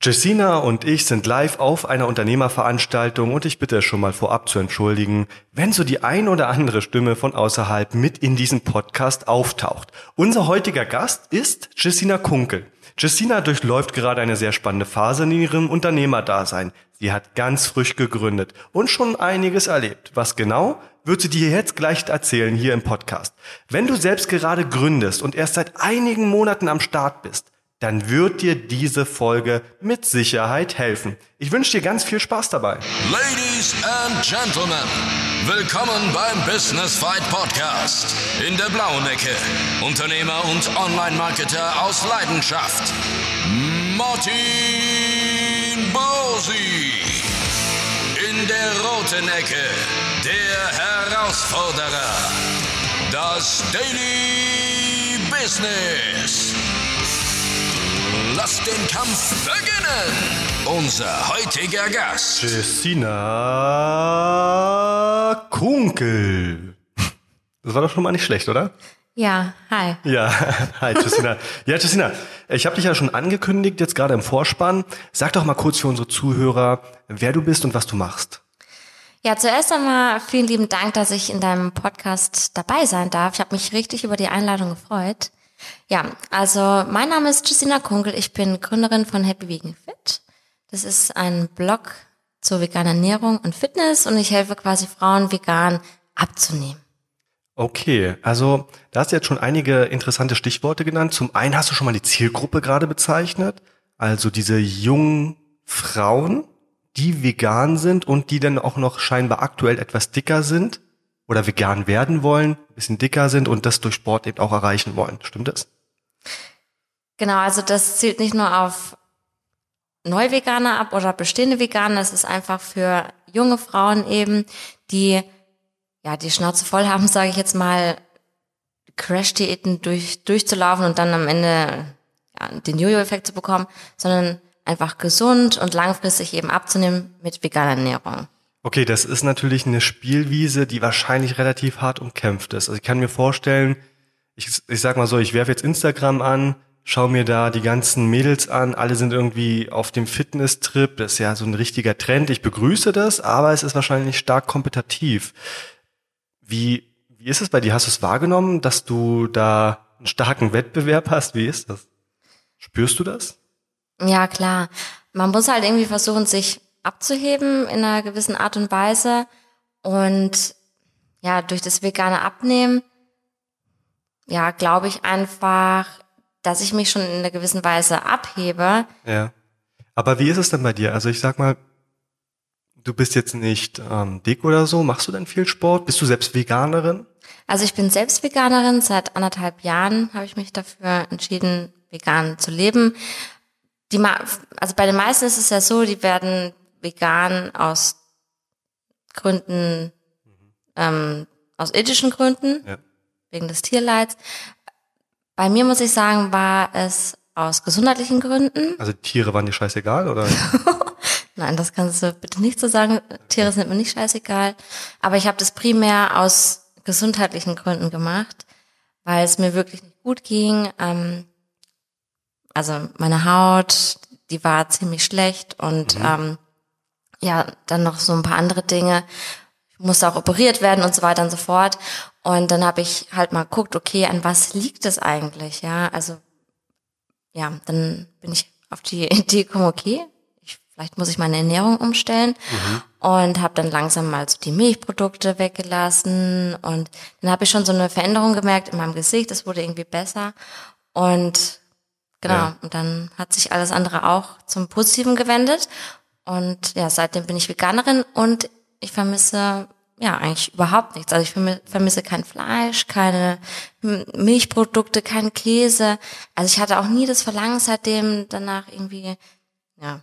Jessina und ich sind live auf einer Unternehmerveranstaltung und ich bitte schon mal vorab zu entschuldigen, wenn so die ein oder andere Stimme von außerhalb mit in diesem Podcast auftaucht. Unser heutiger Gast ist Jessina Kunkel. Jessina durchläuft gerade eine sehr spannende Phase in ihrem Unternehmerdasein. Sie hat ganz frisch gegründet und schon einiges erlebt. Was genau, wird sie dir jetzt gleich erzählen hier im Podcast. Wenn du selbst gerade gründest und erst seit einigen Monaten am Start bist, dann wird dir diese Folge mit Sicherheit helfen. Ich wünsche dir ganz viel Spaß dabei. Ladies and Gentlemen, willkommen beim Business Fight Podcast. In der blauen Ecke, Unternehmer und Online-Marketer aus Leidenschaft, Martin Bosi. In der roten Ecke, der Herausforderer, das Daily Business. Lasst den Kampf beginnen! Unser heutiger Gast. Jessina Kunkel. Das war doch schon mal nicht schlecht, oder? Ja, hi. Ja, hi Jessina. Ja, Jessina, ich habe dich ja schon angekündigt, jetzt gerade im Vorspann. Sag doch mal kurz für unsere Zuhörer, wer du bist und was du machst. Ja, zuerst einmal vielen lieben Dank, dass ich in deinem Podcast dabei sein darf. Ich habe mich richtig über die Einladung gefreut. Ja, also mein Name ist Justina Kunkel. Ich bin Gründerin von Happy Vegan Fit. Das ist ein Blog zur veganen Ernährung und Fitness und ich helfe quasi Frauen vegan abzunehmen. Okay, also da hast du jetzt schon einige interessante Stichworte genannt. Zum einen hast du schon mal die Zielgruppe gerade bezeichnet, also diese jungen Frauen, die vegan sind und die dann auch noch scheinbar aktuell etwas dicker sind oder vegan werden wollen, ein bisschen dicker sind und das durch Sport eben auch erreichen wollen. Stimmt das? Genau, also das zielt nicht nur auf Neuveganer ab oder bestehende Veganer, es ist einfach für junge Frauen eben, die ja die Schnauze voll haben, sage ich jetzt mal, Crash-Diäten durch, durchzulaufen und dann am Ende ja, den Jojo-Effekt zu bekommen, sondern einfach gesund und langfristig eben abzunehmen mit veganer Ernährung. Okay, das ist natürlich eine Spielwiese, die wahrscheinlich relativ hart umkämpft ist. Also ich kann mir vorstellen, ich, ich sag mal so, ich werfe jetzt Instagram an, schau mir da die ganzen Mädels an, alle sind irgendwie auf dem Fitness-Trip, das ist ja so ein richtiger Trend. Ich begrüße das, aber es ist wahrscheinlich stark kompetitiv. Wie, wie ist es bei dir? Hast du es wahrgenommen, dass du da einen starken Wettbewerb hast? Wie ist das? Spürst du das? Ja, klar. Man muss halt irgendwie versuchen, sich abzuheben in einer gewissen Art und Weise. Und ja, durch das vegane Abnehmen, ja, glaube ich einfach, dass ich mich schon in einer gewissen Weise abhebe. Ja. Aber wie ist es denn bei dir? Also ich sag mal, du bist jetzt nicht ähm, dick oder so. Machst du denn viel Sport? Bist du selbst Veganerin? Also ich bin selbst Veganerin. Seit anderthalb Jahren habe ich mich dafür entschieden, vegan zu leben. Die, also bei den meisten ist es ja so, die werden vegan aus Gründen, ähm, aus ethischen Gründen, ja. wegen des Tierleids. Bei mir muss ich sagen, war es aus gesundheitlichen Gründen. Also Tiere waren dir scheißegal, oder? Nein, das kannst du bitte nicht so sagen. Tiere sind mir nicht scheißegal. Aber ich habe das primär aus gesundheitlichen Gründen gemacht, weil es mir wirklich nicht gut ging. Ähm, also meine Haut, die war ziemlich schlecht und mhm. ähm, ja, dann noch so ein paar andere Dinge. Ich musste auch operiert werden und so weiter und so fort. Und dann habe ich halt mal geguckt, okay, an was liegt es eigentlich? Ja, also ja, dann bin ich auf die Idee gekommen, okay, ich, vielleicht muss ich meine Ernährung umstellen mhm. und habe dann langsam mal so die Milchprodukte weggelassen und dann habe ich schon so eine Veränderung gemerkt in meinem Gesicht, es wurde irgendwie besser und genau, ja. und dann hat sich alles andere auch zum Positiven gewendet und ja, seitdem bin ich Veganerin und ich vermisse ja eigentlich überhaupt nichts. Also ich vermisse kein Fleisch, keine Milchprodukte, keinen Käse. Also ich hatte auch nie das Verlangen seitdem danach irgendwie ja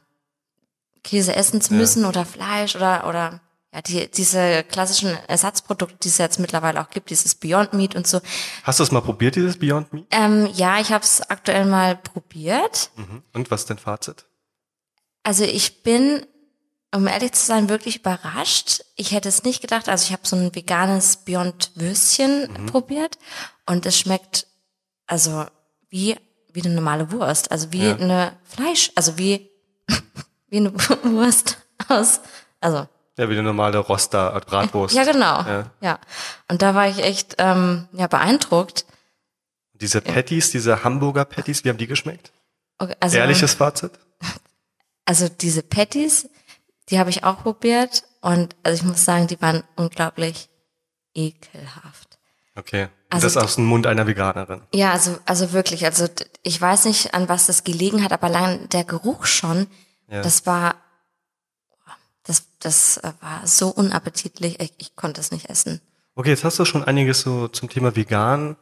Käse essen zu müssen ja. oder Fleisch oder oder ja die diese klassischen Ersatzprodukte, die es jetzt mittlerweile auch gibt, dieses Beyond Meat und so. Hast du es mal probiert dieses Beyond Meat? Ähm, ja, ich habe es aktuell mal probiert. Mhm. Und was ist dein Fazit? Also ich bin, um ehrlich zu sein, wirklich überrascht. Ich hätte es nicht gedacht. Also ich habe so ein veganes Beyond Würstchen mhm. probiert und es schmeckt also wie wie eine normale Wurst, also wie ja. eine Fleisch, also wie wie eine Wurst aus, also Ja, wie eine normale Roster, Bratwurst. ja genau, Ja. ja. Und da war ich echt ähm, ja beeindruckt. Diese Patties, diese Hamburger Patties, wie haben die geschmeckt? Okay, Also, Ehrliches Fazit? Also diese Patties, die habe ich auch probiert und also ich muss sagen, die waren unglaublich ekelhaft. Okay. Also das aus dem Mund einer Veganerin. Ja, also, also wirklich, also ich weiß nicht, an was das gelegen hat, aber allein der Geruch schon, Ja. das war, das, das äh, war so unappetitlich, ich, ich konnte es nicht essen. Okay, jetzt hast du schon einiges so zum Thema vegan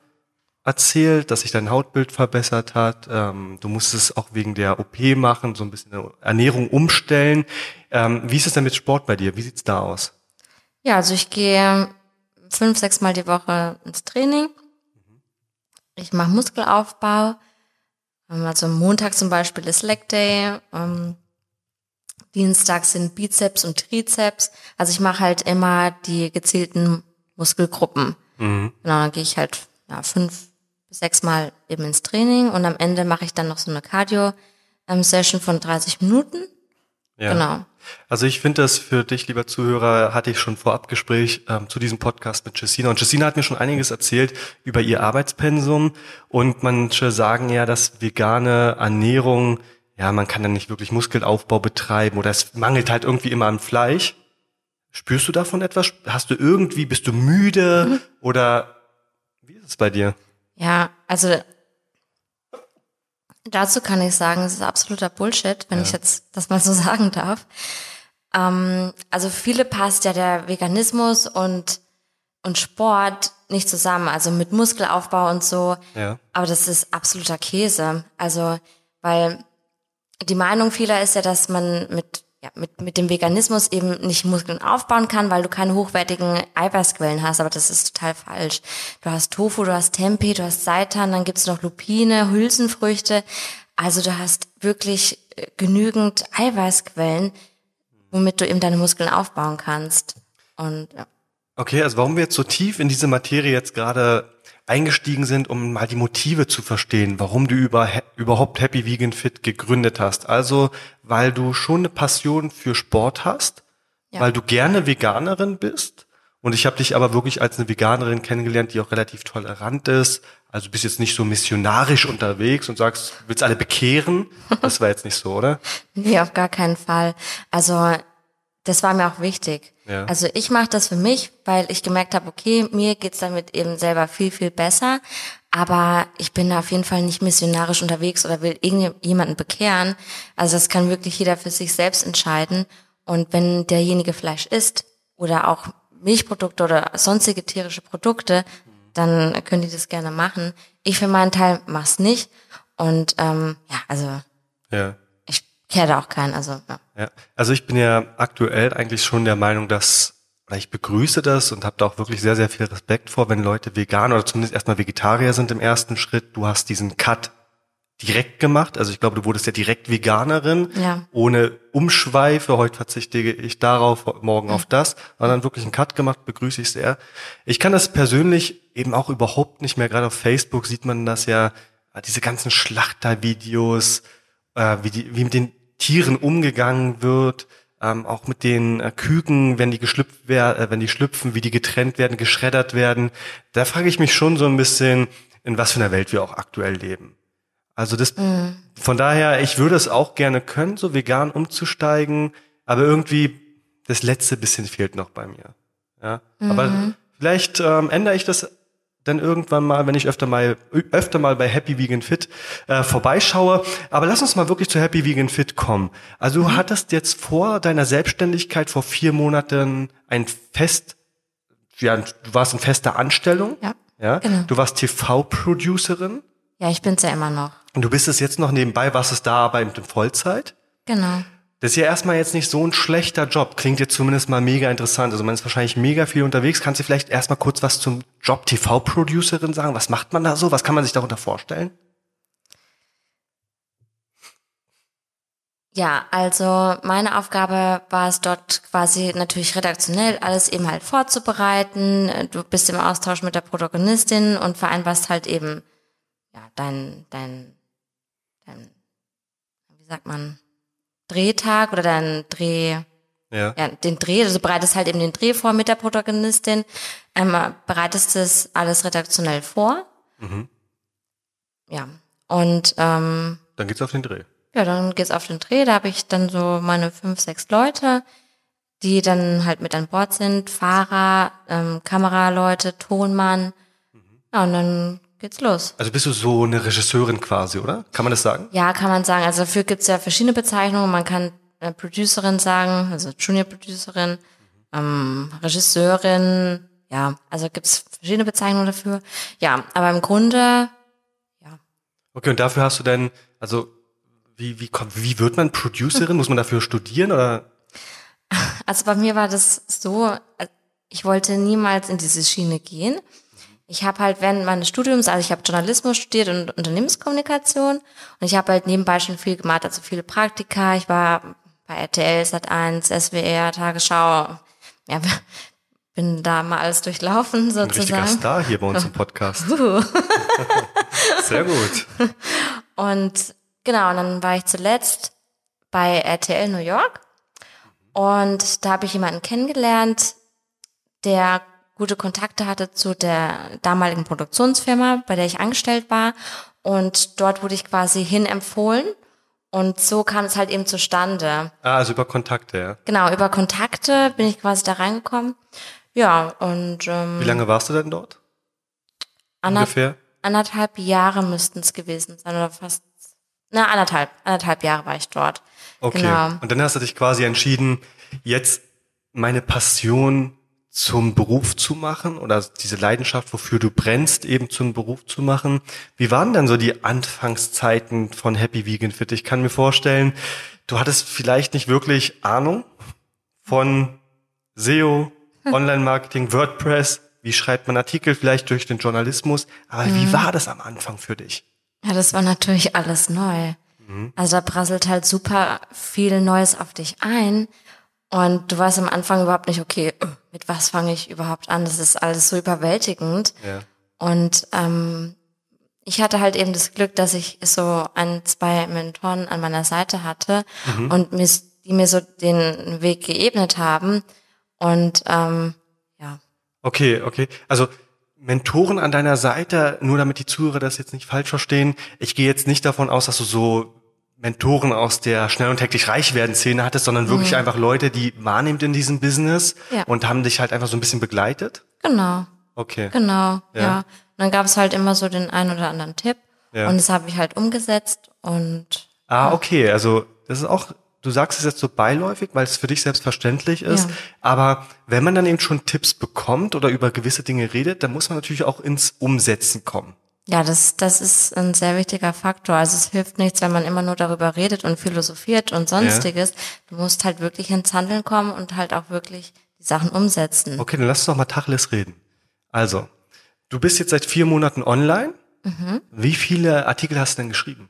erzählt, dass sich dein Hautbild verbessert hat. Ähm, du musstest es auch wegen der OP machen, so ein bisschen Ernährung umstellen. Ähm, wie ist es denn mit Sport bei dir? Wie sieht's da aus? Ja, also ich gehe fünf, sechs Mal die Woche ins Training. Ich mache Muskelaufbau. Ähm, Also Montag zum Beispiel ist Leg Day. Ähm, Dienstag sind Bizeps und Trizeps. Also ich mache halt immer die gezielten Muskelgruppen. Genau, dann gehe ich halt ja, fünf bis sechs Mal eben ins Training und am Ende mache ich dann noch so eine Cardio-Session von 30 Minuten. Ja. Genau. Also ich finde das für dich, lieber Zuhörer, hatte ich schon vorab Gespräch ähm, zu diesem Podcast mit Jessina. Und Jessina hat mir schon einiges erzählt über ihr Arbeitspensum. Und manche sagen ja, dass vegane Ernährung, ja, man kann dann nicht wirklich Muskelaufbau betreiben oder es mangelt halt irgendwie immer an Fleisch. Spürst du davon etwas? Hast du irgendwie, bist du müde oder wie ist es bei dir? Ja, also dazu kann ich sagen, es ist absoluter Bullshit, wenn ich jetzt das mal so sagen darf. Ähm, also viele passt ja der Veganismus und, und Sport nicht zusammen, also mit Muskelaufbau und so. Ja. Aber das ist absoluter Käse. Also, weil die Meinung vieler ist ja, dass man mit, ja, mit, mit dem Veganismus eben nicht Muskeln aufbauen kann, weil du keine hochwertigen Eiweißquellen hast. Aber das ist total falsch. Du hast Tofu, du hast Tempeh, du hast Seitan, dann gibt's noch Lupine, Hülsenfrüchte. Also du hast wirklich äh, genügend Eiweißquellen, womit du eben deine Muskeln aufbauen kannst. Und ja. Okay, also warum wir jetzt so tief in diese Materie jetzt gerade eingestiegen sind, um mal die Motive zu verstehen, warum du über, überhaupt Happy Vegan Fit gegründet hast. Also, weil du schon eine Passion für Sport hast, Ja. weil du gerne Veganerin bist. Und ich habe dich aber wirklich als eine Veganerin kennengelernt, die auch relativ tolerant ist. Also du bist jetzt nicht so missionarisch unterwegs und sagst, willst alle bekehren. Das war jetzt nicht so, oder? Nee, auf gar keinen Fall. Also das war mir auch wichtig. Ja. Also ich mache das für mich, weil ich gemerkt habe, okay, mir geht's damit eben selber viel, viel besser. Aber ich bin da auf jeden Fall nicht missionarisch unterwegs oder will irgendjemanden bekehren. Also das kann wirklich jeder für sich selbst entscheiden. Und wenn derjenige Fleisch isst oder auch Milchprodukte oder sonstige tierische Produkte, dann können die das gerne machen. Ich für meinen Teil mach's nicht. Und ähm, ja, also Ja. Da auch keinen. Also ja. Ja, also ich bin ja aktuell eigentlich schon der Meinung, dass, oder ich begrüße das und habe da auch wirklich sehr, sehr viel Respekt vor, wenn Leute vegan oder zumindest erstmal Vegetarier sind im ersten Schritt. Du hast diesen Cut direkt gemacht. Also ich glaube, du wurdest ja direkt Veganerin, Ja. ohne Umschweife. Heute verzichte ich darauf, morgen auf das. Sondern wirklich einen Cut gemacht, begrüße ich sehr. Ich kann das persönlich eben auch überhaupt nicht mehr. Gerade auf Facebook sieht man das ja, diese ganzen Schlachtervideos, äh, wie, die, wie mit den Tieren umgegangen wird, ähm, auch mit den äh, Küken, wenn die geschlüpft werden, äh, wenn die schlüpfen, wie die getrennt werden, geschreddert werden. Da frage ich mich schon so ein bisschen, in was für einer Welt wir auch aktuell leben. Also das, von daher, ich würde es auch gerne können, so vegan umzusteigen, aber irgendwie das letzte bisschen fehlt noch bei mir. Ja, aber vielleicht ähm, ändere ich das dann irgendwann mal, wenn ich öfter mal öfter mal bei Happy Vegan Fit äh, vorbeischaue. Aber lass uns mal wirklich zu Happy Vegan Fit kommen. Also du hattest jetzt vor deiner Selbstständigkeit vor vier Monaten ein Fest, ja, du warst in fester Anstellung. Ja, Ja, genau. du warst TV-Producerin. Ja, ich bin's ja immer noch. Und du bist es jetzt noch nebenbei, warst es da aber in Vollzeit? Genau. Das ist ja erstmal jetzt nicht so ein schlechter Job. Klingt jetzt zumindest mal mega interessant. Also man ist wahrscheinlich mega viel unterwegs. Kannst du vielleicht erstmal kurz was zum Job TV-Producerin sagen? Was macht man da so? Was kann man sich darunter vorstellen? Ja, also meine Aufgabe war es dort quasi natürlich redaktionell alles eben halt vorzubereiten. Du bist im Austausch mit der Protagonistin und vereinbarst halt eben ja dein dein, dein wie sagt man Drehtag oder deinen Dreh, Ja. ja, den Dreh, also bereitest halt eben den Dreh vor mit der Protagonistin, ähm, bereitest das alles redaktionell vor. Ja. Und ähm, Dann geht's auf den Dreh. ja, dann geht's auf den Dreh. Da habe ich dann so meine fünf, sechs Leute, die dann halt mit an Bord sind. Fahrer, ähm, Kameraleute, Tonmann. Ja, und dann geht's los. Also bist du so eine Regisseurin quasi, oder? Kann man das sagen? Ja, kann man sagen. Also dafür gibt's ja verschiedene Bezeichnungen. Man kann äh, Producerin sagen, also Junior Producerin, ähm, Regisseurin. Ja, also gibt's verschiedene Bezeichnungen dafür. Ja, aber im Grunde, Okay, und dafür hast du dann, also wie, wie, kommt, wie wird man Producerin? Muss man dafür studieren oder? also bei mir war das so, äh, ich wollte niemals in diese Schiene gehen. Ich habe halt während meines Studiums, also ich habe Journalismus studiert und Unternehmenskommunikation und ich habe halt nebenbei schon viel gemacht, also viele Praktika. Ich war bei RTL, Sat1, SWR, Tagesschau. Ja, bin da mal alles durchlaufen Ein richtiger sozusagen. Star hier bei uns im Podcast. Uh. Sehr gut. Und genau, und dann war ich zuletzt bei RTL New York und da habe ich jemanden kennengelernt, der gute Kontakte hatte zu der damaligen Produktionsfirma, bei der ich angestellt war. Und dort wurde ich quasi hin empfohlen. Und so kam es halt eben zustande. Ah, also über Kontakte, ja. Genau, über Kontakte bin ich quasi da reingekommen. Ja, und ähm, Wie lange warst du denn dort? ander- Ungefähr? anderthalb Jahre müssten es gewesen sein oder fast, na, anderthalb, anderthalb Jahre war ich dort. Okay. Genau. Und dann hast du dich quasi entschieden, jetzt meine Passion zum Beruf zu machen oder diese Leidenschaft, wofür du brennst, eben zum Beruf zu machen. Wie waren denn so die Anfangszeiten von Happy Vegan Fit? Ich kann mir vorstellen, du hattest vielleicht nicht wirklich Ahnung von SEO, Online-Marketing, WordPress. Wie schreibt man Artikel vielleicht durch den Journalismus? Aber wie war das am Anfang für dich? Ja, das war natürlich alles neu. Also da prasselt halt super viel Neues auf dich ein. Und du weißt am Anfang überhaupt nicht, okay, äh, mit was fange ich überhaupt an? Das ist alles so überwältigend. Ja. Und ähm, ich hatte halt eben das Glück, dass ich so ein, zwei Mentoren an meiner Seite hatte und mir, die mir so den Weg geebnet haben. Und ähm, ja, Okay, okay. Also Mentoren an deiner Seite, nur damit die Zuhörer das jetzt nicht falsch verstehen. Ich gehe jetzt nicht davon aus, dass du so Mentoren aus der schnell und täglich reich werden Szene hattest, sondern wirklich einfach Leute, die wahrnehmend in diesem Business Ja. und haben dich halt einfach so ein bisschen begleitet. genau. Okay. Genau, ja. Ja. Und dann gab es halt immer so den einen oder anderen Tipp. Ja. Und das habe ich halt umgesetzt und Ah, okay. Also das ist auch, du sagst es jetzt so beiläufig, weil es für dich selbstverständlich ist. Ja. Aber wenn man dann eben schon Tipps bekommt oder über gewisse Dinge redet, dann muss man natürlich auch ins Umsetzen kommen. Ja, das, das ist ein sehr wichtiger Faktor. Also es hilft nichts, wenn man immer nur darüber redet und philosophiert und sonstiges. Du musst halt wirklich ins Handeln kommen und halt auch wirklich die Sachen umsetzen. Okay, dann lass uns doch mal Tacheles reden. Also, du bist jetzt seit vier Monaten online. Mhm. Wie viele Artikel hast du denn geschrieben?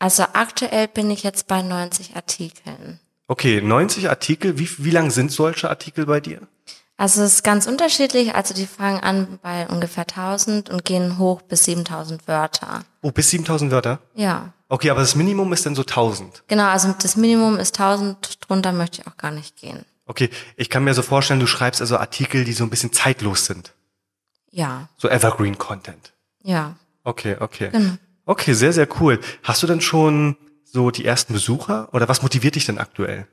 Also aktuell bin ich jetzt bei 90 Artikeln. Okay, 90 Artikel. Wie, wie lang sind solche Artikel bei dir? Also es ist ganz unterschiedlich. Also die fangen an bei ungefähr 1000 und gehen hoch bis 7000 Wörter. Oh, bis 7000 Wörter? Ja. Okay, aber das Minimum ist dann so 1000. Genau, also das Minimum ist 1000, drunter möchte ich auch gar nicht gehen. Okay, ich kann mir so vorstellen, du schreibst also Artikel, die so ein bisschen zeitlos sind. Ja, So Evergreen Content. ja. Okay, okay. Genau. Okay, sehr, sehr cool. Hast du denn schon so die ersten Besucher oder was motiviert dich denn aktuell?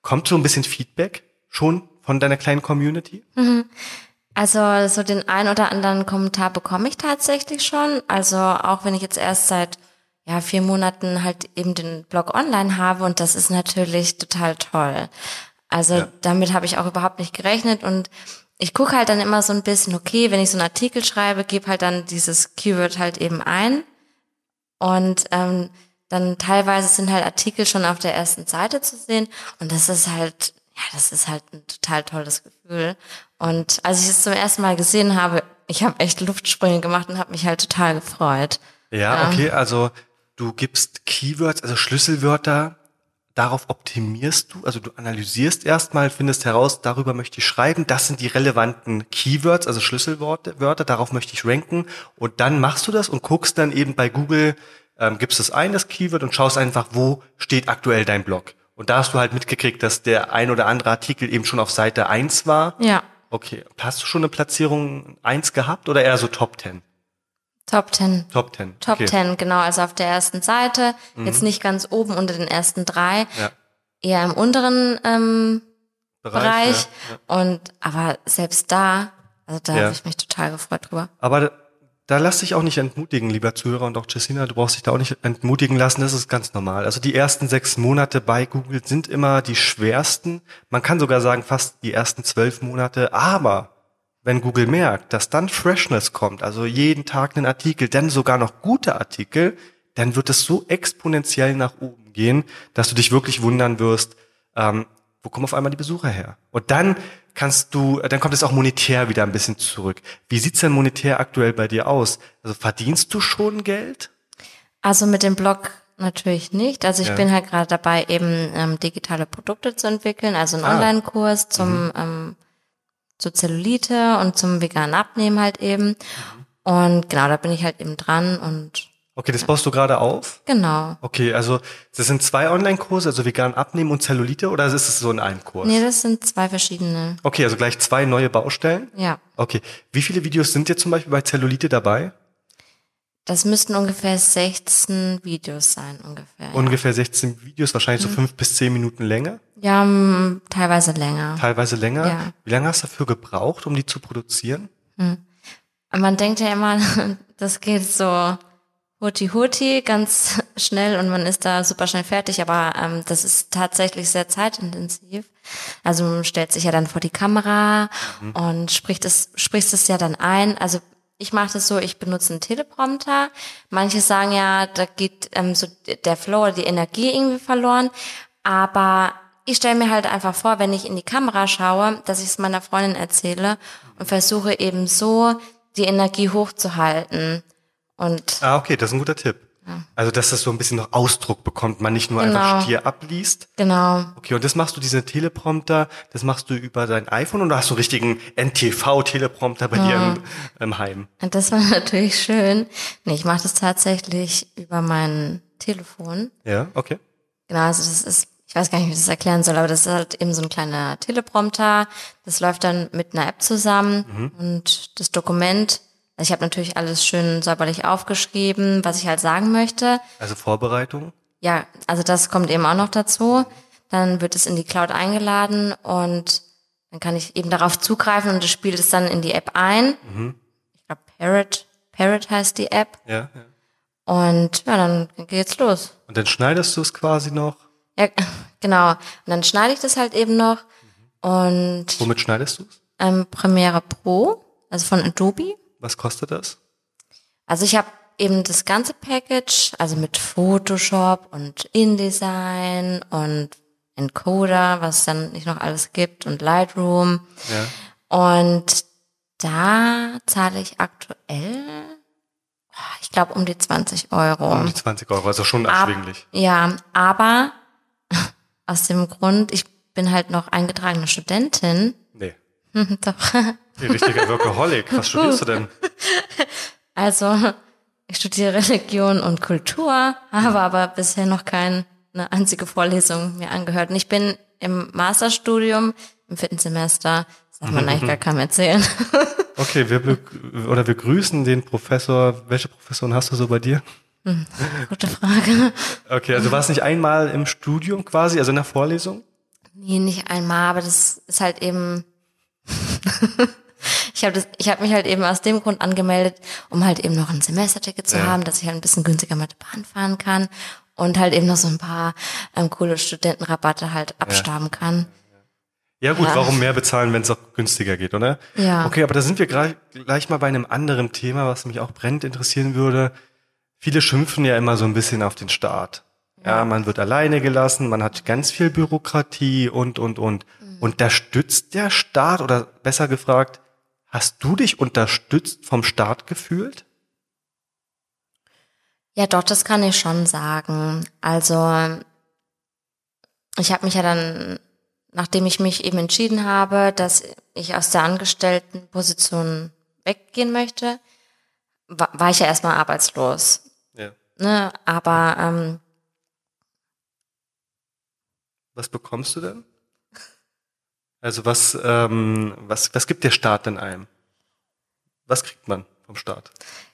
Kommt so ein bisschen Feedback schon von deiner kleinen Community? Also so den ein oder anderen Kommentar bekomme ich tatsächlich schon. Also auch wenn ich jetzt erst seit ja, vier Monaten halt eben den Blog online habe und das ist natürlich total toll. Also Ja. damit habe ich auch überhaupt nicht gerechnet und ich gucke halt dann immer so ein bisschen, okay, wenn ich so einen Artikel schreibe, gebe halt dann dieses Keyword halt eben ein und ähm, dann teilweise sind halt Artikel schon auf der ersten Seite zu sehen und das ist halt, ja, das ist halt ein total tolles Gefühl. Und als ich es zum ersten Mal gesehen habe, ich habe echt Luftsprünge gemacht und habe mich halt total gefreut. Ja, okay, also du gibst Keywords, also Schlüsselwörter, darauf optimierst du, also du analysierst erstmal, findest heraus, darüber möchte ich schreiben, das sind die relevanten Keywords, also Schlüsselworte, Wörter, darauf möchte ich ranken und dann machst du das und guckst dann eben bei Google, ähm, gibst es ein, das Keyword, und schaust einfach, wo steht aktuell dein Blog. Und da hast du halt mitgekriegt, dass der ein oder andere Artikel eben schon auf Seite 1 war. Ja, Okay. Hast du schon eine Platzierung 1 gehabt oder eher so Top 10? Top 10. Top 10. Top okay. Mhm. 10, genau, also auf der ersten Seite, jetzt nicht ganz oben unter den ersten drei, Ja. eher im unteren ähm, Bereich. Bereich. Ja, ja. Und aber selbst da, also da Ja. habe ich mich total gefreut drüber. Aber da, lass dich auch nicht entmutigen, lieber Zuhörer und auch Jessina, du brauchst dich da auch nicht entmutigen lassen, das ist ganz normal. Also die ersten sechs Monate bei Google sind immer die schwersten. Man kann sogar sagen, fast die ersten zwölf Monate, aber wenn Google merkt, dass dann Freshness kommt, also jeden Tag einen Artikel, dann sogar noch gute Artikel, dann wird es so exponentiell nach oben gehen, dass du dich wirklich wundern wirst, ähm, wo kommen auf einmal die Besucher her? Und dann kannst du, dann kommt es auch monetär wieder ein bisschen zurück. Wie sieht's denn monetär aktuell bei dir aus? Also verdienst du schon Geld? Also mit dem Blog natürlich nicht. Also ich Ja. bin halt gerade dabei, eben ähm, digitale Produkte zu entwickeln, also einen Ah. Online-Kurs zum ähm, zur Zellulite und zum veganen Abnehmen halt eben. Und genau, da bin ich halt eben dran und Okay, das baust du gerade auf? genau. Okay, also das sind zwei Online-Kurse, also vegan abnehmen und Zellulite, oder ist es so in einem Kurs? Nee, das sind zwei verschiedene. Okay, also gleich zwei neue Baustellen. Ja. Okay, wie viele Videos sind jetzt zum Beispiel bei Zellulite dabei? Das müssten ungefähr 16 Videos sein, ungefähr. ja. Ungefähr 16 Videos, wahrscheinlich Mhm. so fünf bis zehn Minuten Länge, Ja, m, teilweise länger. teilweise länger. Ja. Wie lange hast du dafür gebraucht, um die zu produzieren? Man denkt ja immer, das geht so huti huti ganz schnell und man ist da super schnell fertig, aber ähm, das ist tatsächlich sehr zeitintensiv. Also man stellt sich ja dann vor die Kamera und spricht es, spricht es ja dann ein. Also ich mache das so, ich benutze einen Teleprompter. Manche sagen ja, da geht ähm, so der Flow oder die Energie irgendwie verloren. Aber ich stelle mir halt einfach vor, wenn ich in die Kamera schaue, dass ich es meiner Freundin erzähle und versuche eben so die Energie hochzuhalten. Und Ah, okay, das ist ein guter Tipp. Also, dass das so ein bisschen noch Ausdruck bekommt, man nicht nur Genau. einfach stier abliest. genau, Okay, und das machst du, diese Teleprompter, das machst du über dein iPhone oder hast du einen richtigen NTV-Teleprompter bei dir im, im Heim? und das war natürlich schön. Nee, ich mache das tatsächlich über mein Telefon. Ja, okay. Genau, also das ist, ich weiß gar nicht, wie ich das erklären soll, aber das ist halt eben so ein kleiner Teleprompter. Das läuft dann mit einer App zusammen und das Dokument, also ich habe natürlich alles schön säuberlich aufgeschrieben, was ich halt sagen möchte. Also Vorbereitung. Ja, also das kommt eben auch noch dazu. Dann wird es in die Cloud eingeladen und dann kann ich eben darauf zugreifen und das spielt es dann in die App ein. Ich glaube Parrot, Parrot heißt die App. Ja, ja. Und ja, dann geht's los. Und dann schneidest du es quasi noch. Ja, genau. Und dann schneide ich das halt eben noch. Und Womit schneidest du es? ähm, Premiere Pro, also von Adobe. Was kostet das? Also ich habe eben das ganze Package, also mit Photoshop und InDesign und Encoder, was es dann nicht noch alles gibt und Lightroom. Ja. Und da zahle ich aktuell, ich glaube, um die 20 Euro. Um die 20 Euro, also schon Ab- erschwinglich. Ja, aber aus dem Grund, ich bin halt noch eingetragene Studentin. Nee. Doch. Nee, richtiger Workaholic. Was studierst du denn? Also, ich studiere Religion und Kultur, habe aber bisher noch keine einzige Vorlesung mir angehört. Und ich bin im Masterstudium im vierten Semester. Das darf man eigentlich gar keinem erzählen. Okay, wir, oder wir grüßen den Professor. Welche Professoren hast du so bei dir? Gute Frage. Okay, also war es nicht einmal im Studium quasi, also in der Vorlesung? Nee, nicht einmal, aber das ist halt eben. ich habe hab mich halt eben aus dem Grund angemeldet, um halt eben noch ein Semesterticket zu Ja. haben, dass ich halt ein bisschen günstiger mit der Bahn fahren kann und halt eben noch so ein paar ähm, coole Studentenrabatte halt abstaben kann. Ja gut, Ja. warum mehr bezahlen, wenn es auch günstiger geht, oder? Ja. Okay, aber da sind wir gleich, gleich mal bei einem anderen Thema, was mich auch brennend interessieren würde. Viele schimpfen ja immer so ein bisschen auf den Staat. Ja, man wird alleine gelassen, man hat ganz viel Bürokratie und, und, und. Und da stützt der Staat, oder besser gefragt, hast du dich unterstützt vom Staat gefühlt? Ja, doch, das kann ich schon sagen. Also ich habe mich ja dann, nachdem ich mich eben entschieden habe, dass ich aus der Angestelltenposition weggehen möchte, wa- war ich ja erstmal arbeitslos. Ja. Ne? Aber ähm, Was bekommst du denn? Also was, ähm, was, was gibt der Staat denn einem? Was kriegt man vom Staat?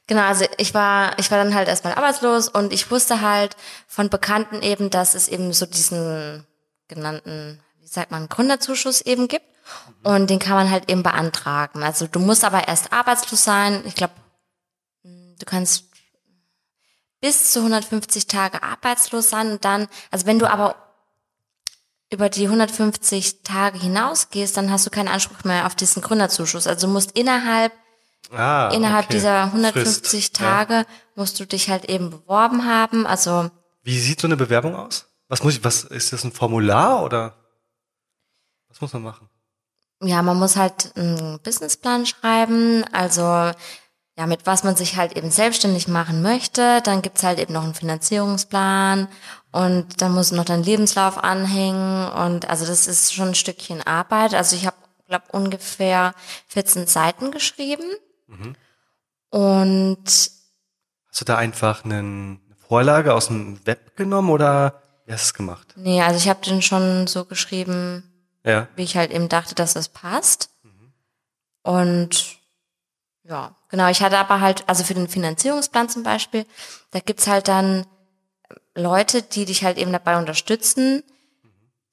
Genau, also ich war, ich war dann halt erstmal arbeitslos und ich wusste halt von Bekannten eben, dass es eben so diesen genannten, wie sagt man, Gründerzuschuss eben gibt. Und den kann man halt eben beantragen. Also du musst aber erst arbeitslos sein. Ich glaube, du kannst bis zu 150 Tage arbeitslos sein und dann, also wenn du aber über die 150 Tage hinausgehst, dann hast du keinen Anspruch mehr auf diesen Gründerzuschuss. Also du musst innerhalb Ah, innerhalb okay. dieser 150 Frist, Tage Ja. musst du dich halt eben beworben haben. Also Wie sieht so eine Bewerbung aus? Was muss ich, was, ist das ein Formular oder was muss man machen? ja, man muss halt einen Businessplan schreiben, also ja, mit was man sich halt eben selbstständig machen möchte. Dann gibt's halt eben noch einen Finanzierungsplan und dann muss noch dein Lebenslauf anhängen und also das ist schon ein Stückchen Arbeit. Also ich habe, glaube ungefähr 14 Seiten geschrieben und Hast du da einfach eine Vorlage aus dem Web genommen oder wie hast du es gemacht? nee, also ich habe den schon so geschrieben, Ja. wie ich halt eben dachte, dass das passt. Und ja, genau, ich hatte aber halt, also für den Finanzierungsplan zum Beispiel, da gibt's halt dann Leute, die dich halt eben dabei unterstützen,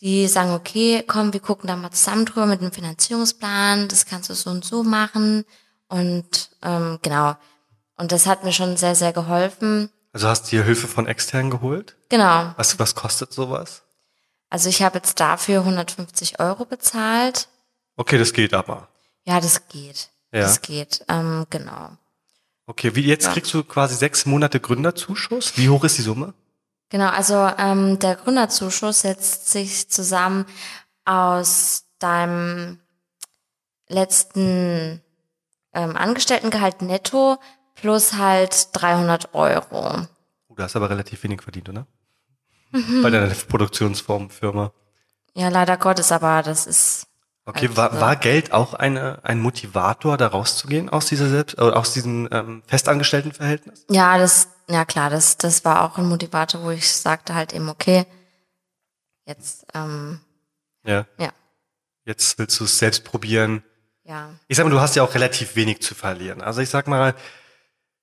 die sagen, okay, komm, wir gucken da mal zusammen drüber mit dem Finanzierungsplan, das kannst du so und so machen. Und ähm, genau. Und das hat mir schon sehr, sehr geholfen. Also hast du dir Hilfe von extern geholt? Genau. Was, was kostet sowas? Also ich habe jetzt dafür 150 Euro bezahlt. Okay, das geht aber. Ja, das geht. Ja. Das geht. Ähm, genau. Okay, wie jetzt Ja. kriegst du quasi sechs Monate Gründerzuschuss. Wie hoch ist die Summe? Genau, also ähm, der Gründerzuschuss setzt sich zusammen aus deinem letzten ähm, Angestelltengehalt netto plus halt 300 Euro. Oh, du hast aber relativ wenig verdient, oder? Mhm. Bei deiner Produktionsformfirma. Ja, leider Gottes, aber das ist Okay, Also, war, war Geld auch eine, ein Motivator, da rauszugehen aus dieser selbst, äh, aus diesem ähm, festangestellten Verhältnis? ja das, ja klar, das, das war auch ein Motivator, wo ich sagte halt eben, okay, jetzt, ähm, Ja. ja, Jetzt willst du es selbst probieren. ja. Ich sag mal, du hast ja auch relativ wenig zu verlieren. Also ich sag mal,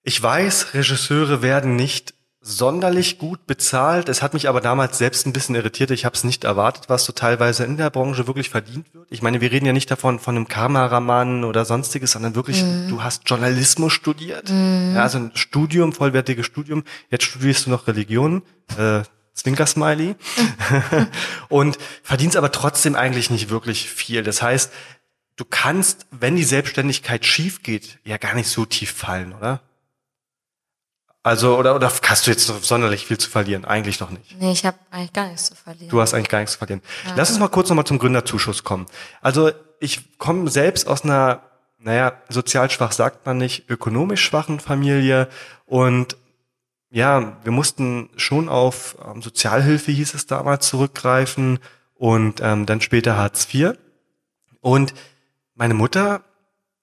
ich weiß, Regisseure werden nicht sonderlich gut bezahlt. Es hat mich aber damals selbst ein bisschen irritiert. Ich habe es nicht erwartet, was so teilweise in der Branche wirklich verdient wird. Ich meine, wir reden ja nicht davon von einem Kameramann oder sonstiges, sondern wirklich, du hast Journalismus studiert. Ja, also ein Studium, vollwertiges Studium. Jetzt studierst du noch Religion. Äh, Zwinker-Smiley. und verdienst aber trotzdem eigentlich nicht wirklich viel. Das heißt, du kannst, wenn die Selbstständigkeit schief geht, ja gar nicht so tief fallen, oder? Also, oder, oder hast du jetzt noch sonderlich viel zu verlieren? Eigentlich noch nicht. Nee, ich habe eigentlich gar nichts zu verlieren. Du hast eigentlich gar nichts zu verlieren. Lass uns mal kurz nochmal zum Gründerzuschuss kommen. Also, ich komme selbst aus einer, naja, sozial schwach sagt man nicht, ökonomisch schwachen Familie und ja, wir mussten schon auf ähm, Sozialhilfe, hieß es damals, zurückgreifen und ähm, dann später Hartz IV. Und meine Mutter,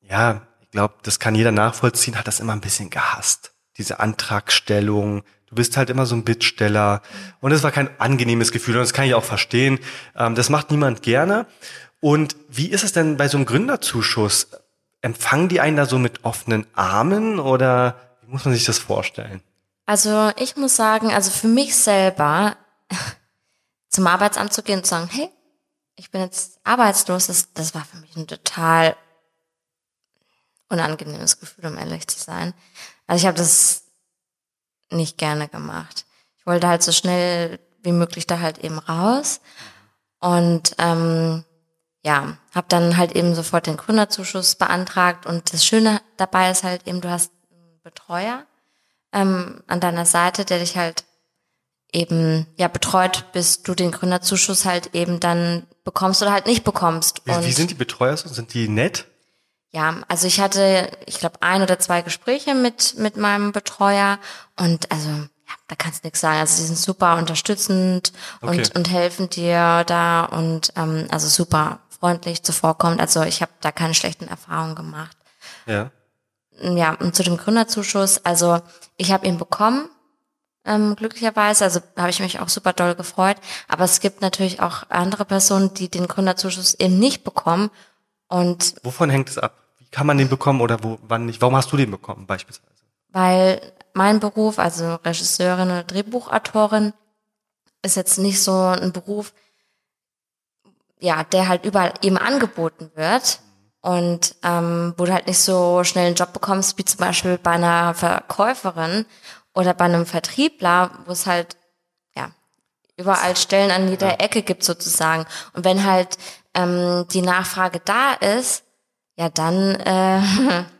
ja, ich glaube, das kann jeder nachvollziehen, hat das immer ein bisschen gehasst. Diese Antragstellung. Du bist halt immer so ein Bittsteller. Und es war kein angenehmes Gefühl. Und das kann ich auch verstehen. Ähm, das macht niemand gerne. Und wie ist es denn bei so einem Gründerzuschuss? Empfangen die einen da so mit offenen Armen oder wie muss man sich das vorstellen? Also ich muss sagen, also für mich selber zum Arbeitsamt zu gehen und zu sagen, hey, ich bin jetzt arbeitslos, das, das war für mich ein total unangenehmes Gefühl, um ehrlich zu sein. Also ich habe das nicht gerne gemacht. Ich wollte halt so schnell wie möglich da halt eben raus und ähm, ja, habe dann halt eben sofort den Gründerzuschuss beantragt und das Schöne dabei ist halt eben, du hast einen Betreuer ähm, an deiner Seite, der dich halt eben ja betreut, bis du den Gründerzuschuss halt eben dann bekommst oder halt nicht bekommst. Wie, wie sind die Betreuer so? Sind die nett? Ja, also ich hatte, ich glaube, ein oder zwei Gespräche mit mit meinem Betreuer und also ja, da kannst du nichts sagen. Also die sind super unterstützend Okay. und und helfen dir da und ähm, also super freundlich zuvorkommt. Also ich habe da keine schlechten Erfahrungen gemacht. Ja. Ja, und zu dem Gründerzuschuss, also ich habe ihn bekommen. ähm, glücklicherweise. Also habe ich mich auch super doll gefreut. Aber es gibt natürlich auch andere Personen, die den Gründerzuschuss eben nicht bekommen. Und Wovon hängt es ab? Wie kann man den bekommen oder wo, wann nicht? Warum hast du den bekommen beispielsweise? weil mein Beruf, also Regisseurin oder Drehbuchautorin, ist jetzt nicht so ein Beruf, ja, der halt überall eben angeboten wird und ähm, wo du halt nicht so schnell einen Job bekommst, wie zum Beispiel bei einer Verkäuferin oder bei einem Vertriebler, wo es halt ja überall Stellen an jeder Ecke gibt sozusagen. Und wenn halt ähm, die Nachfrage da ist, ja dann äh,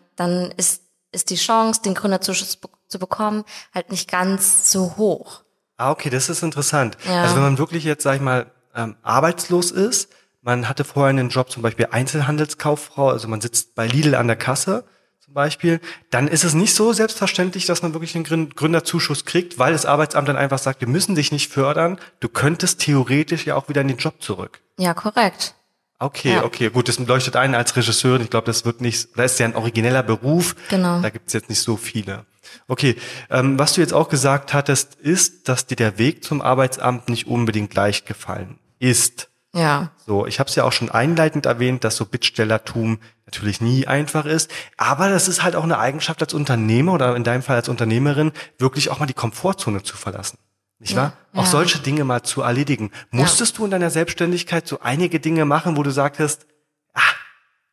dann ist ist die Chance, den Gründerzuschuss zu bekommen, halt nicht ganz so hoch. Ah, okay, das ist interessant. Ja. Also wenn man wirklich jetzt, sag ich mal, ähm, arbeitslos ist, man hatte vorher einen Job, zum Beispiel Einzelhandelskauffrau, also man sitzt bei Lidl an der Kasse zum Beispiel, dann ist es nicht so selbstverständlich, dass man wirklich den Grün- Gründerzuschuss kriegt, weil das Arbeitsamt dann einfach sagt, wir müssen dich nicht fördern, du könntest theoretisch ja auch wieder in den Job zurück. Ja, korrekt. Okay, Ja. okay, gut, das leuchtet ein als Regisseurin. Ich glaube, das wird nicht, da ist ja ein origineller Beruf. Genau. Da gibt es jetzt nicht so viele. Okay, ähm, was du jetzt auch gesagt hattest, ist, dass dir der Weg zum Arbeitsamt nicht unbedingt leicht gefallen ist. Ja. So, ich habe es ja auch schon einleitend erwähnt, dass so Bittstellertum natürlich nie einfach ist. Aber das ist halt auch eine Eigenschaft als Unternehmer oder in deinem Fall als Unternehmerin, wirklich auch mal die Komfortzone zu verlassen. Nicht wahr? Ja, Auch ja. solche Dinge mal zu erledigen. Musstest du in deiner Selbstständigkeit so einige Dinge machen, wo du sagtest, ah,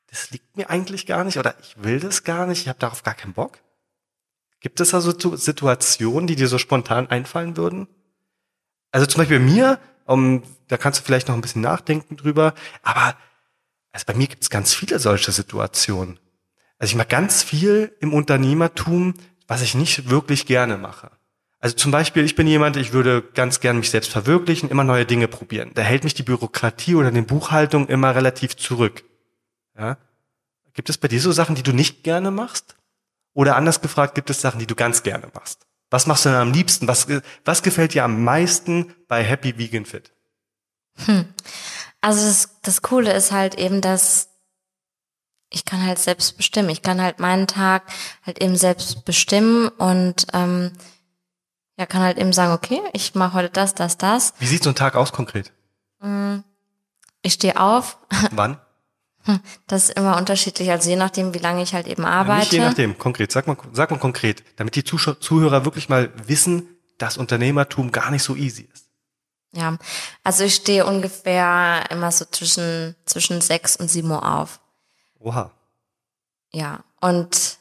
das liegt mir eigentlich gar nicht oder ich will das gar nicht, ich habe darauf gar keinen Bock? Gibt es also so Situationen, die dir so spontan einfallen würden? Also zum Beispiel bei mir, um, da kannst du vielleicht noch ein bisschen nachdenken drüber, aber also bei mir gibt es ganz viele solche Situationen. Also ich mache ganz viel im Unternehmertum, was ich nicht wirklich gerne mache. Also zum Beispiel, ich bin jemand, ich würde ganz gern mich selbst verwirklichen, immer neue Dinge probieren. Da hält mich die Bürokratie oder die Buchhaltung immer relativ zurück. Ja? Gibt es bei dir so Sachen, die du nicht gerne machst? Oder anders gefragt, gibt es Sachen, die du ganz gerne machst? Was machst du denn am liebsten? Was, was gefällt dir am meisten bei Happy Vegan Fit? Also das, das Coole ist halt eben, dass ich kann halt selbst bestimmen. Ich kann halt meinen Tag halt eben selbst bestimmen und ähm, ja, kann halt eben sagen, okay, ich mache heute das, das, das. Wie sieht so ein Tag aus konkret? Ich stehe auf. Wann? Das ist immer unterschiedlich, also je nachdem, wie lange ich halt eben Ja, arbeite. Nicht je nachdem, konkret. Sag mal, sag mal konkret, damit die Zuschau Zuhörer wirklich mal wissen, dass Unternehmertum gar nicht so easy ist. Ja, also ich stehe ungefähr immer so zwischen, zwischen sechs und sieben Uhr auf. Oha. Ja, und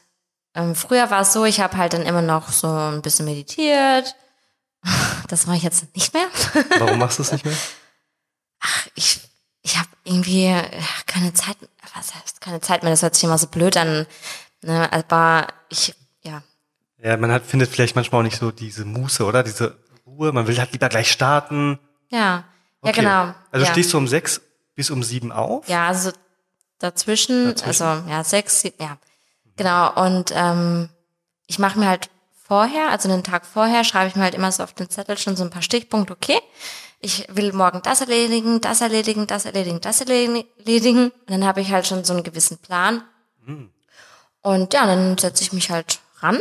ähm, früher war es so, ich habe halt dann immer noch so ein bisschen meditiert. Das mache ich jetzt nicht mehr. Warum machst du es nicht mehr? Ich, ich habe irgendwie ja, keine Zeit, was heißt keine Zeit mehr, das hört sich immer so blöd an. Ne? Aber ich, ja, Ja, man hat, findet vielleicht manchmal auch nicht so diese Muße, oder? Diese Ruhe. Man will halt lieber gleich starten. ja, ja Okay. genau. Also ja. stehst du um sechs bis um sieben auf? Ja, also dazwischen, Dazwischen. also ja, sechs, sieben, ja. Genau. Und ähm, ich mache mir halt vorher, also den Tag vorher, schreibe ich mir halt immer so auf den Zettel schon so ein paar Stichpunkte, okay, ich will morgen das erledigen, das erledigen, das erledigen, das erledigen. Und dann habe ich halt schon so einen gewissen Plan. Hm. Und ja, dann setze ich mich halt ran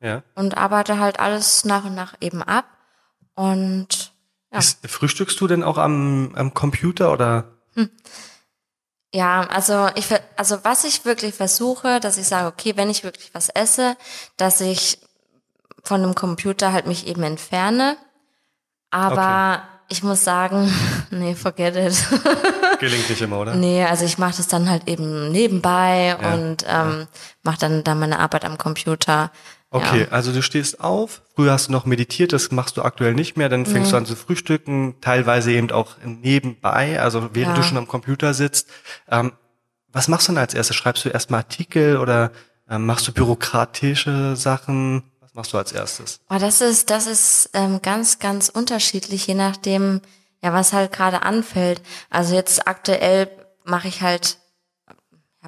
Ja. und arbeite halt alles nach und nach eben ab. Und ja. Ist, frühstückst du denn auch am, am Computer oder? Ja, also ich also was ich wirklich versuche, dass ich sage, okay, wenn ich wirklich was esse, dass ich von dem Computer halt mich eben entferne. Aber ich muss sagen, nee, forget it. Gelingt nicht immer, oder? nee, also ich mache das dann halt eben nebenbei Ja, und ähm, mache dann dann meine Arbeit am Computer. Okay, Ja. also du stehst auf, früher hast du noch meditiert, das machst du aktuell nicht mehr, dann fängst du an zu frühstücken, teilweise eben auch nebenbei, also während Ja. du schon am Computer sitzt. Ähm, was machst du denn als erstes? Schreibst du erstmal Artikel oder ähm, machst du bürokratische Sachen? Was machst du als erstes? Oh, das ist, das ist ähm, ganz, ganz unterschiedlich, je nachdem, ja, was halt gerade anfällt. Also jetzt aktuell mache ich halt,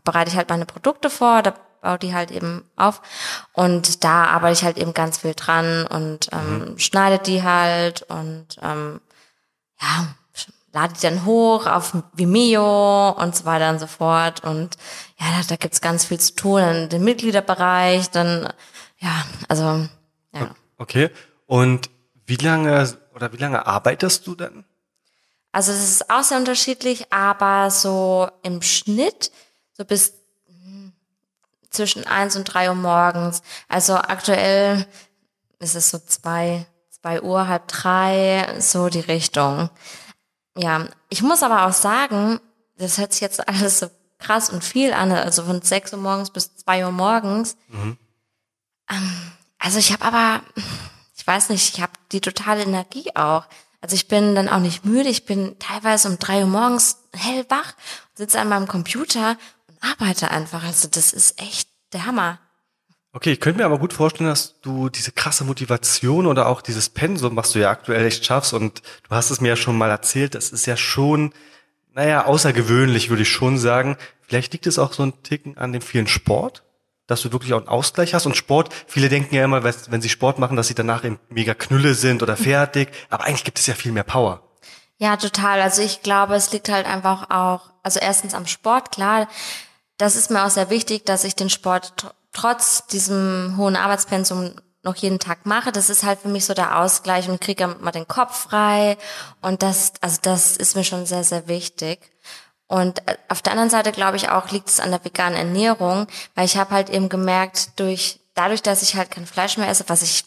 bereite ich halt meine Produkte vor, da baue die halt eben auf und da arbeite ich halt eben ganz viel dran und ähm, schneide die halt und ähm, ja, lade die dann hoch auf Vimeo und so weiter und so fort. Und ja, da, da gibt's ganz viel zu tun. Dann den Mitgliederbereich, dann, ja, also, ja. Okay. Und Wie lange oder wie lange arbeitest du denn? Also es ist auch sehr unterschiedlich, aber so im Schnitt so bis zwischen eins und drei Uhr morgens. Also aktuell ist es so zwei, zwei Uhr, halb drei, so die Richtung. Ja, ich muss aber auch sagen, das hört sich jetzt alles so krass und viel an, also von sechs Uhr morgens bis zwei Uhr morgens. Mhm. Ähm, also ich habe aber, ich weiß nicht, ich habe die totale Energie auch. Also ich bin dann auch nicht müde, ich bin teilweise um drei Uhr morgens hellwach, sitze an meinem Computer arbeite einfach. Also das ist echt der Hammer. Okay, ich könnte mir aber gut vorstellen, dass du diese krasse Motivation oder auch dieses Pensum, was du ja aktuell echt schaffst, und du hast es mir ja schon mal erzählt, das ist ja schon, naja, außergewöhnlich, würde ich schon sagen. Vielleicht liegt es auch so ein Ticken an dem vielen Sport, dass du wirklich auch einen Ausgleich hast. Und Sport, viele denken ja immer, wenn sie Sport machen, dass sie danach eben mega Knülle sind oder fertig. Aber eigentlich gibt es ja viel mehr Power. Ja, total. Also ich glaube, es liegt halt einfach auch, also erstens am Sport, klar. Das ist mir auch sehr wichtig, dass ich den Sport trotz diesem hohen Arbeitspensum noch jeden Tag mache. Das ist halt für mich so der Ausgleich und kriege mal den Kopf frei. Und das, also das ist mir schon sehr, sehr wichtig. Und äh, auf der anderen Seite glaube ich auch, liegt es an der veganen Ernährung, weil ich habe halt eben gemerkt, durch dadurch, dass ich halt kein Fleisch mehr esse, was ich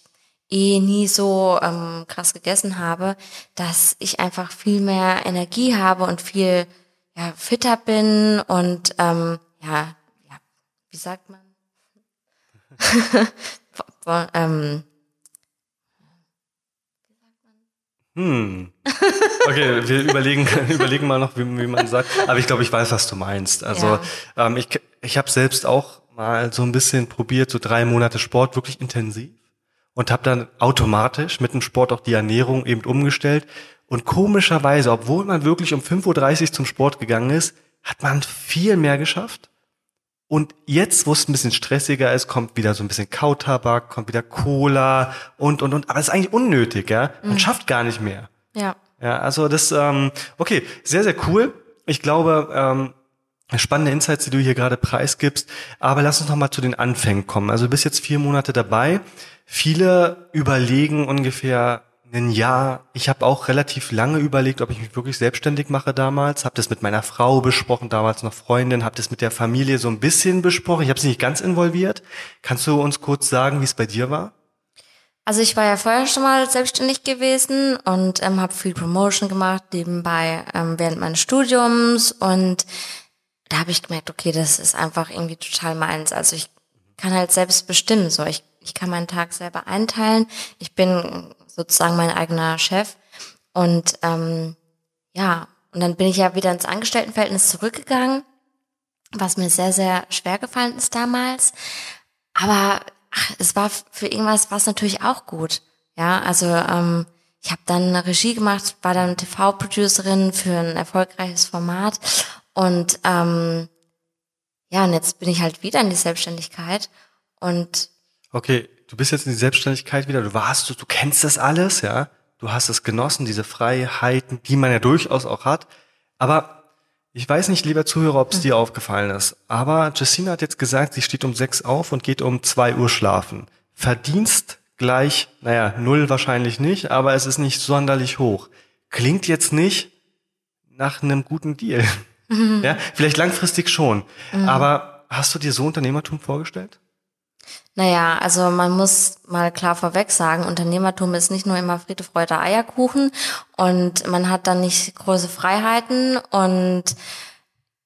eh nie so ähm, krass gegessen habe, dass ich einfach viel mehr Energie habe und viel ja, fitter bin und ähm, ja, ja, wie sagt man? ähm, hm. Okay, wir überlegen, überlegen mal noch, wie, wie, man sagt. Aber ich glaube, ich weiß, was du meinst. Also ja. ähm, ich, ich habe selbst auch mal so ein bisschen probiert, so drei Monate Sport wirklich intensiv und habe dann automatisch mit dem Sport auch die Ernährung eben umgestellt. Und komischerweise, obwohl man wirklich um 5.30 Uhr zum Sport gegangen ist, hat man viel mehr geschafft und jetzt, wo es ein bisschen stressiger ist, kommt wieder so ein bisschen Kautabak, kommt wieder Cola und, und, und. Aber es ist eigentlich unnötig, ja. Man mhm. schafft gar nicht mehr. Ja. Ja, also das, ähm, okay, sehr, sehr cool. Ich glaube, ähm, spannende Insights, die du hier gerade preisgibst. Aber lass uns noch mal zu den Anfängen kommen. Also du bist jetzt vier Monate dabei. Viele überlegen ungefähr, ein Jahr. Ich habe auch relativ lange überlegt, ob ich mich wirklich selbstständig mache damals. Habe das mit meiner Frau besprochen, damals noch Freundin, habe das mit der Familie so ein bisschen besprochen. Ich habe sie nicht ganz involviert. Kannst du uns kurz sagen, wie es bei dir war? Also ich war ja vorher schon mal selbstständig gewesen und ähm, habe viel Promotion gemacht nebenbei ähm, während meines Studiums und da habe ich gemerkt, okay, das ist einfach irgendwie total meins. Also ich kann halt selbst bestimmen, so ich ich kann meinen Tag selber einteilen. Ich bin sozusagen mein eigener Chef. Und ähm, ja, und dann bin ich ja wieder ins Angestelltenverhältnis zurückgegangen, was mir sehr, sehr schwer gefallen ist damals. Aber ach, es war für irgendwas was natürlich auch gut. Ja, also ähm, ich habe dann eine Regie gemacht, war dann TV-Producerin für ein erfolgreiches Format und ähm, ja, und jetzt bin ich halt wieder in die Selbstständigkeit und okay, du bist jetzt in die Selbstständigkeit wieder, du warst, du, du kennst das alles, ja, du hast es genossen, diese Freiheiten, die man ja durchaus auch hat. Aber ich weiß nicht, lieber Zuhörer, ob es dir aufgefallen ist. Aber Jessina hat jetzt gesagt, sie steht um sechs auf und geht um zwei Uhr schlafen. Verdienst gleich, naja, null wahrscheinlich nicht, aber es ist nicht sonderlich hoch. Klingt jetzt nicht nach einem guten Deal. Ja, vielleicht langfristig schon. Mhm. Aber hast du dir so Unternehmertum vorgestellt? Naja, also man muss mal klar vorweg sagen, Unternehmertum ist nicht nur immer Friede, Freude, Eierkuchen und man hat dann nicht große Freiheiten und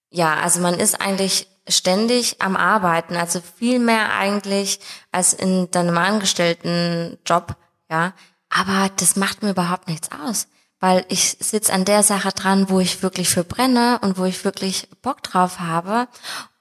ja, also man ist eigentlich ständig am Arbeiten, also viel mehr eigentlich als in deinem angestellten Job, ja. Aber das macht mir überhaupt nichts aus, weil ich sitze an der Sache dran, wo ich wirklich für brenne und wo ich wirklich Bock drauf habe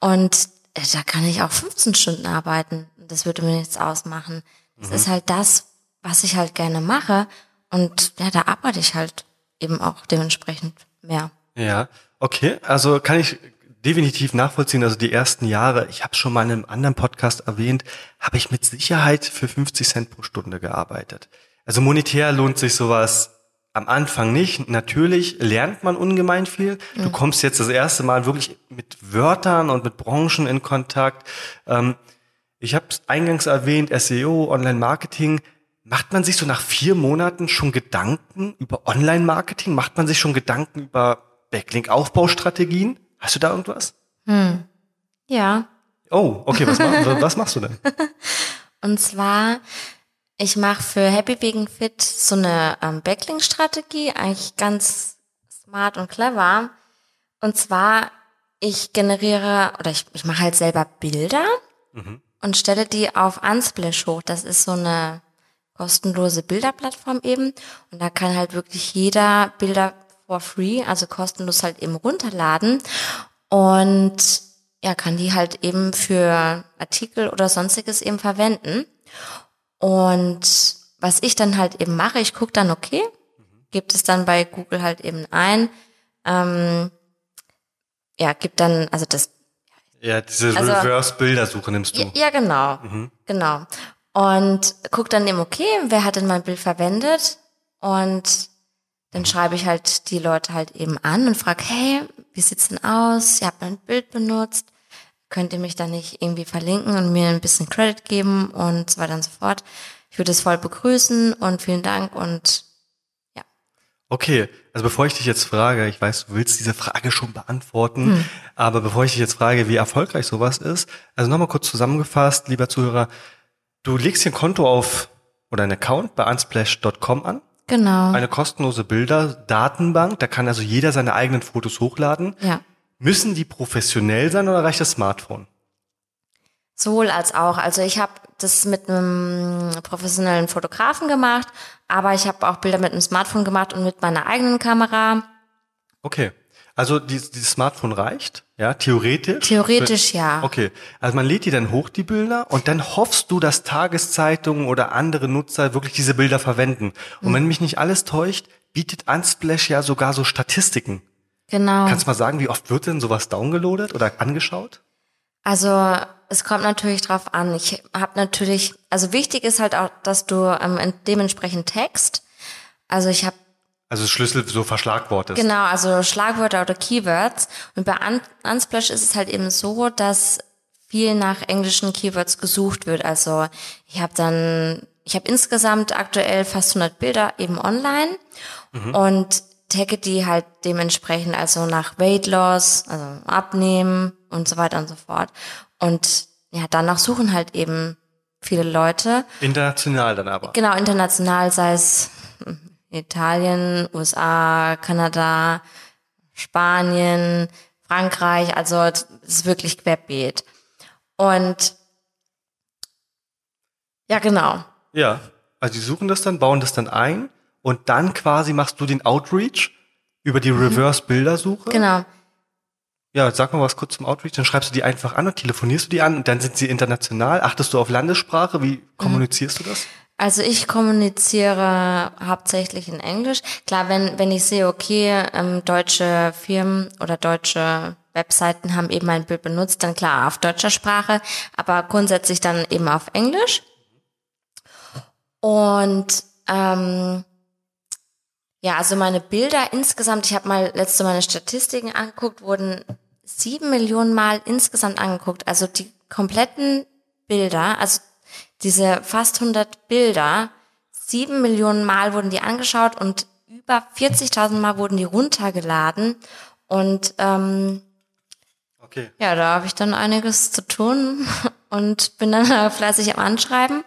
und äh, da kann ich auch 15 Stunden arbeiten das würde mir nichts ausmachen. Es mhm. ist halt das, was ich halt gerne mache. Und ja, da arbeite ich halt eben auch dementsprechend mehr. Ja, okay. Also kann ich definitiv nachvollziehen. Also die ersten Jahre, ich habe schon mal in einem anderen Podcast erwähnt, habe ich mit Sicherheit für 50 Cent pro Stunde gearbeitet. Also monetär lohnt sich sowas am Anfang nicht. Natürlich lernt man ungemein viel. Du kommst jetzt das erste Mal wirklich mit Wörtern und mit Branchen in Kontakt. Ähm, ich habe es eingangs erwähnt, SEO, Online-Marketing. Macht man sich so nach vier Monaten schon Gedanken über Online-Marketing? Macht man sich schon Gedanken über Backlink-Aufbaustrategien? Hast du da irgendwas? Ja. Oh, okay, was, mach, was machst du denn? Und zwar, ich mache für Happy Vegan Fit so eine ähm, Backlink-Strategie, eigentlich ganz smart und clever. Und zwar, ich generiere oder ich, ich mache halt selber Bilder und stelle die auf Unsplash hoch. Das ist so eine kostenlose Bilderplattform eben. Und da kann halt wirklich jeder Bilder for free, also kostenlos halt eben runterladen. Und ja, kann die halt eben für Artikel oder sonstiges eben verwenden. Und was ich dann halt eben mache, ich gucke dann, okay, gibt es dann bei Google halt eben ein, ähm, ja, gibt dann, also das Ja, diese Also- Reverse-Bildersuche nimmst du. ja, genau. Genau. Und guck dann eben, okay, wer hat denn mein Bild verwendet? Und dann schreibe ich halt die Leute halt eben an und frage, hey, wie sieht's denn aus? Ihr habt mein Bild benutzt. Könnt ihr mich da nicht irgendwie verlinken und mir ein bisschen Credit geben und so weiter und so fort. Ich würde es voll begrüßen und vielen Dank und. Okay, also bevor ich dich jetzt frage, ich weiß, du willst diese Frage schon beantworten, aber bevor ich dich jetzt frage, wie erfolgreich sowas ist, also nochmal kurz zusammengefasst, lieber Zuhörer, du legst hier ein Konto auf oder einen Account bei unsplash.com an, Genau. eine kostenlose Bilder-Datenbank, da kann also jeder seine eigenen Fotos hochladen. ja. Müssen die professionell sein oder reicht das Smartphone? Sowohl als auch. Also ich habe das mit einem professionellen Fotografen gemacht, aber ich habe auch Bilder mit einem Smartphone gemacht und mit meiner eigenen Kamera. Okay. Also dieses, dieses Smartphone reicht, ja, theoretisch? Theoretisch ja. Okay, also man lädt die dann hoch, die Bilder, und dann hoffst du, dass Tageszeitungen oder andere Nutzer wirklich diese Bilder verwenden. Und Hm. wenn mich nicht alles täuscht, bietet Unsplash ja sogar so Statistiken. Genau. Kannst du mal sagen, wie oft wird denn sowas downgeloadet oder angeschaut? Also es kommt natürlich drauf an. Ich habe natürlich, also wichtig ist halt auch, dass du ähm, ent- dementsprechend Text. Also ich habe Also Schlüssel so Verschlagwortes. Genau, also Schlagwörter oder Keywords. Und bei Un Unsplash ist es halt eben so, dass viel nach englischen Keywords gesucht wird. Also ich habe dann, ich habe insgesamt aktuell fast 100 Bilder eben online und tagge die halt dementsprechend also nach Weight Loss, also Abnehmen und so weiter und so fort. Und ja, danach suchen halt eben viele Leute. International dann aber. Genau, international, sei es hm, Italien, USA, Kanada, Spanien, Frankreich, also es ist wirklich querbeet. Und ja, genau. Ja. Also die suchen das dann, bauen das dann ein und dann quasi machst du den Outreach über die Reverse-Bildersuche. Mhm. Genau. Ja, sag mal was kurz zum Outreach, dann schreibst du die einfach an und telefonierst du die an und dann sind sie international. Achtest du auf Landessprache? Wie kommunizierst du das? Also ich kommuniziere hauptsächlich in Englisch. Klar, wenn, wenn ich sehe, okay, ähm, deutsche Firmen oder deutsche Webseiten haben eben mein Bild benutzt, dann klar auf deutscher Sprache, aber grundsätzlich dann eben auf Englisch. Und ähm, ja, also meine Bilder insgesamt, ich habe mal letzte meine Statistiken angeguckt, wurden sieben Millionen Mal insgesamt angeguckt. Also die kompletten Bilder, also diese fast 100 Bilder, sieben Millionen Mal wurden die angeschaut und über 40.000 Mal wurden die runtergeladen. Und ähm, Okay. ja, da habe ich dann einiges zu tun und bin dann fleißig am Anschreiben.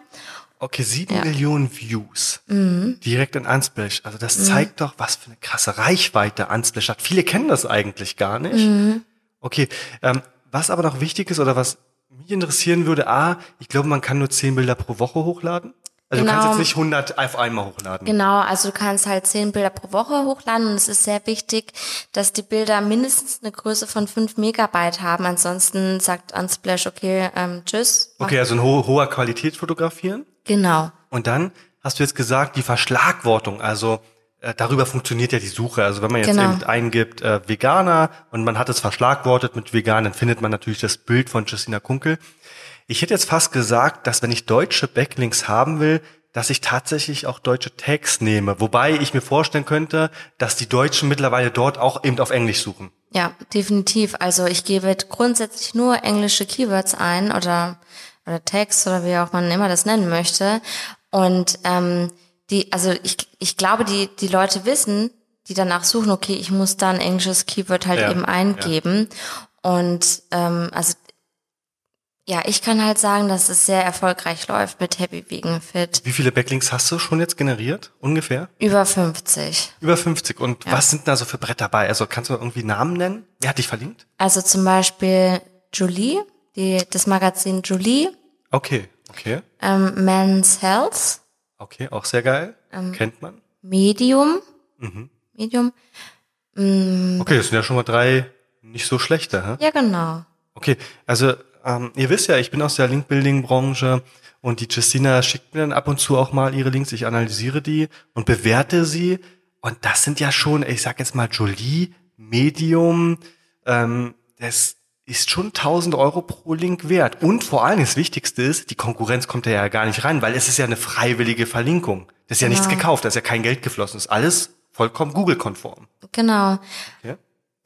Okay, sieben Ja. Mhm. Millionen Views. Direkt in Unsplash. Also das zeigt doch, was für eine krasse Reichweite Unsplash hat. Viele kennen das eigentlich gar nicht. Mhm. Okay, ähm, was aber noch wichtig ist oder was mich interessieren würde, A, ich glaube, man kann nur zehn Bilder pro Woche hochladen. Also du Genau. kannst jetzt nicht 100 auf einmal hochladen. Genau, also du kannst halt zehn Bilder pro Woche hochladen und es ist sehr wichtig, dass die Bilder mindestens eine Größe von fünf Megabyte haben. Ansonsten sagt Unsplash, okay, ähm, tschüss. Okay, also in ho hoher Qualität fotografieren. Genau. Und dann hast du jetzt gesagt, die Verschlagwortung, also äh, darüber funktioniert ja die Suche. Also wenn man jetzt Genau. eben eingibt äh, Veganer und man hat es verschlagwortet mit vegan, dann findet man natürlich das Bild von Justina Kunkel. Ich hätte jetzt fast gesagt, dass wenn ich deutsche Backlinks haben will, dass ich tatsächlich auch deutsche Tags nehme. Wobei ich mir vorstellen könnte, dass die Deutschen mittlerweile dort auch eben auf Englisch suchen. Ja, definitiv. Also ich gebe grundsätzlich nur englische Keywords ein oder, oder Tags oder wie auch man immer das nennen möchte. Und ähm, die, also ich, ich glaube, die, die Leute wissen, die danach suchen, okay, ich muss da ein englisches Keyword halt Ja, eben eingeben. Und ähm, also ja, ich kann halt sagen, dass es sehr erfolgreich läuft mit Happy Vegan Fit. Wie viele Backlinks hast du schon jetzt generiert? Ungefähr? Über 50. Über 50. Und was sind da so für Bretter bei? Also kannst du irgendwie Namen nennen? Wer hat dich verlinkt? Also zum Beispiel Julie, die, das Magazin Julie, Okay, okay. ähm, Men's Health, Okay, auch sehr geil. Ähm, Kennt man. Medium, Mhm. Medium, Okay, das sind ja schon mal drei nicht so schlechte. Hä? ja genau. Okay, also ähm, ihr wisst ja, ich bin aus der Link-Building-Branche und die Justina schickt mir dann ab und zu auch mal ihre Links. Ich analysiere die und bewerte sie. Und das sind ja schon, ich sag jetzt mal Jolie, Medium, ähm, das ist schon 1000 Euro pro Link wert. Und vor allem das Wichtigste ist, die Konkurrenz kommt da ja gar nicht rein, weil es ist ja eine freiwillige Verlinkung. Das ist ja nichts Genau. gekauft, da ist ja kein Geld geflossen. Das ist alles vollkommen Google-konform. Genau. Okay?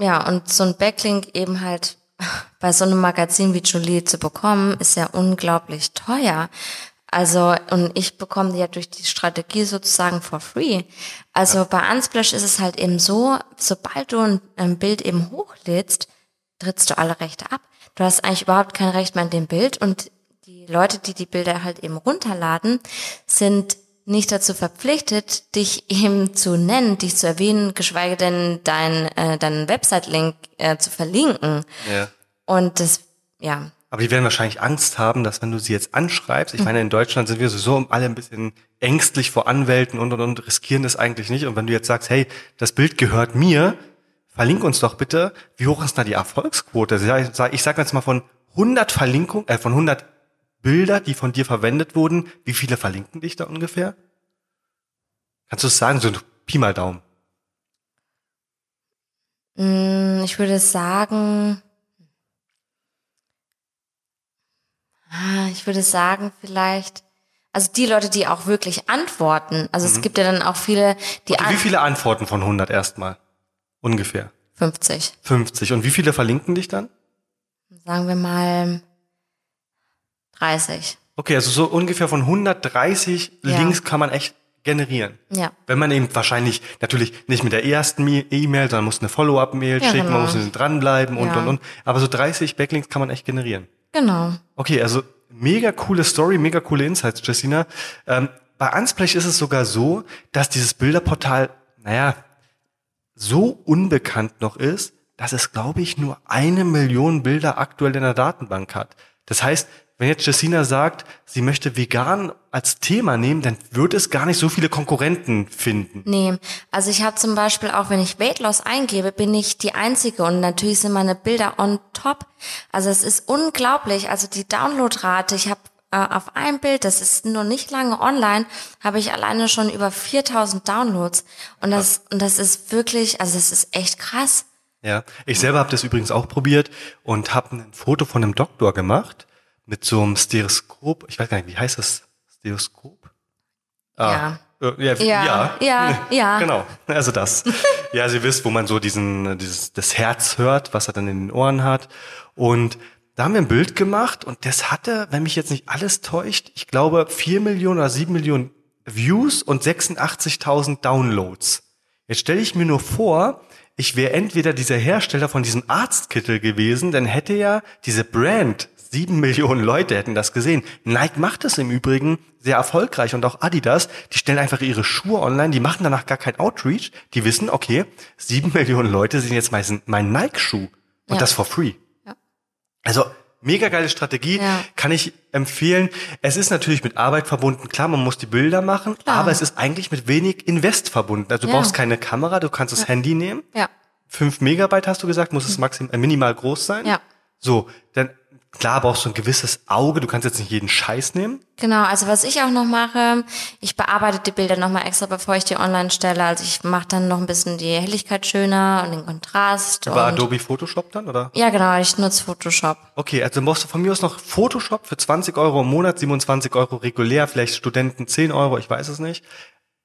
Ja, und so ein Backlink eben halt bei so einem Magazin wie Julie zu bekommen, ist ja unglaublich teuer. Also, und ich bekomme die ja durch die Strategie sozusagen for free. Also bei Unsplash ist es halt eben so, sobald du ein, ein Bild eben hochlädst, trittst du alle Rechte ab. Du hast eigentlich überhaupt kein Recht mehr an dem Bild und die Leute, die die Bilder halt eben runterladen, sind nicht dazu verpflichtet, dich eben zu nennen, dich zu erwähnen, geschweige denn dein, äh, deinen Website-Link äh, zu verlinken. Ja. Und das, ja, Aber die werden wahrscheinlich Angst haben, dass wenn du sie jetzt anschreibst, ich meine, in Deutschland sind wir sowieso alle ein bisschen ängstlich vor Anwälten und und und riskieren das eigentlich nicht. Und wenn du jetzt sagst, hey, das Bild gehört mir, verlink uns doch bitte, wie hoch ist da die Erfolgsquote? Also Ich sag, ich sag jetzt mal von 100 Verlinkungen, äh, von 100 Bilder, die von dir verwendet wurden, wie viele verlinken dich da ungefähr? Kannst du es sagen, so ein Pi mal Daumen? mh, ich würde sagen, ah, ich würde sagen vielleicht, also die Leute, die auch wirklich antworten, also es gibt ja dann auch viele, die Okay, wie viele Antworten von 100 erstmal? Ungefähr. 50, 50. Und wie viele verlinken dich dann? sagen wir mal 30. Okay, also so ungefähr von 130 Ja. Links kann man echt generieren. Ja. Wenn man eben wahrscheinlich natürlich nicht mit der ersten E-Mail, sondern muss eine Follow-up-Mail Ja, schicken, genau. man muss dranbleiben und, Ja. und, und. Aber so 30 Backlinks kann man echt generieren. Genau. Okay, also mega coole Story, mega coole Insights, Jessina. Ähm, bei Unsplash ist es sogar so, dass dieses Bilderportal, naja, so unbekannt noch ist, dass es, glaube ich, nur eine Million Bilder aktuell in der Datenbank hat. Das heißt, wenn jetzt Jessina sagt, sie möchte vegan als Thema nehmen, dann wird es gar nicht so viele Konkurrenten finden. Nee, also ich habe zum Beispiel auch, wenn ich Weight Loss eingebe, bin ich die Einzige und natürlich sind meine Bilder on top. Also es ist unglaublich. Also die Downloadrate, ich habe äh, auf ein Bild, das ist noch nicht lange online, habe ich alleine schon über 4000 Downloads und das und das ist wirklich, also das ist echt krass. Ja, ich selber habe das übrigens auch probiert und habe ein Foto von einem Doktor gemacht mit so einem Stereoskop. Ich weiß gar nicht, wie heißt das? Stereoskop? Ja. Äh, ja, Ja, ja, ja, ja. Genau, also das. ja, Sie wisst, wo man so diesen, dieses, das Herz hört, was er dann in den Ohren hat. Und da haben wir ein Bild gemacht und das hatte, wenn mich jetzt nicht alles täuscht, ich glaube vier Millionen oder sieben Millionen Views und 86.000 Downloads. Jetzt stelle ich mir nur vor, ich wäre entweder dieser Hersteller von diesem Arztkittel gewesen, dann hätte ja diese Brand, sieben Millionen Leute hätten das gesehen. Nike macht es im Übrigen sehr erfolgreich und auch Adidas, die stellen einfach ihre Schuhe online, die machen danach gar kein Outreach, die wissen, okay, sieben Millionen Leute sehen jetzt mein, mein Nike-Schuh und Ja. das for free. Ja. Also mega geile Strategie, Ja. kann ich empfehlen. Es ist natürlich mit Arbeit verbunden, klar, man muss die Bilder machen, Klar. aber es ist eigentlich mit wenig Invest verbunden. Also du brauchst keine Kamera, du kannst das Handy nehmen. Ja. Fünf Megabyte hast du gesagt, muss es maximal, äh, minimal groß sein. Ja. So, dann klar brauchst du ein gewisses Auge, du kannst jetzt nicht jeden Scheiß nehmen. Genau, also was ich auch noch mache, ich bearbeite die Bilder nochmal extra, bevor ich die online stelle. Also ich mache dann noch ein bisschen die Helligkeit schöner und den Kontrast. Über und Adobe Photoshop dann, oder? Ja, genau, ich nutze Photoshop. Okay, also brauchst du von mir aus noch Photoshop für 20 Euro im Monat, 27 Euro regulär, vielleicht Studenten 10 Euro, ich weiß es nicht.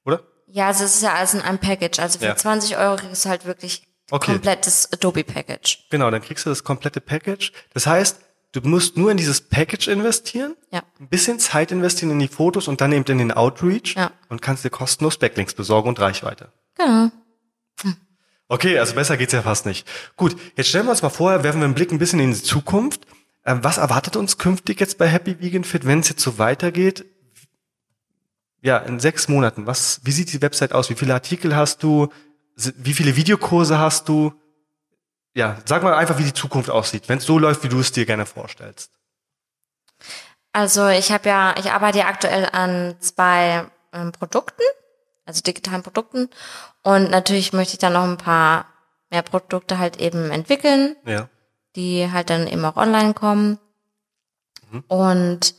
Oder? Ja, also es ist ja alles in einem Package. Also für Ja. 20 Euro kriegst du halt wirklich Okay. komplettes Adobe-Package. Genau, dann kriegst du das komplette Package. Das heißt, du musst nur in dieses Package investieren, Ja. ein bisschen Zeit investieren in die Fotos und dann eben in den Outreach Ja. und kannst dir kostenlos Backlinks besorgen und Reichweite. Genau. Okay, also besser geht's ja fast nicht. Gut, jetzt stellen wir uns mal vor, werfen wir einen Blick ein bisschen in die Zukunft. Ähm, was erwartet uns künftig jetzt bei Happy Vegan Fit, wenn es jetzt so weitergeht? Ja, in sechs Monaten. Was, wie sieht die Website aus? Wie viele Artikel hast du? Wie viele Videokurse hast du? Ja, sag mal einfach, wie die Zukunft aussieht, wenn es so läuft, wie du es dir gerne vorstellst. Also ich habe ja, ich arbeite ja aktuell an zwei ähm, Produkten, also digitalen Produkten. Und natürlich möchte ich dann noch ein paar mehr Produkte halt eben entwickeln, Ja. die halt dann eben auch online kommen. Und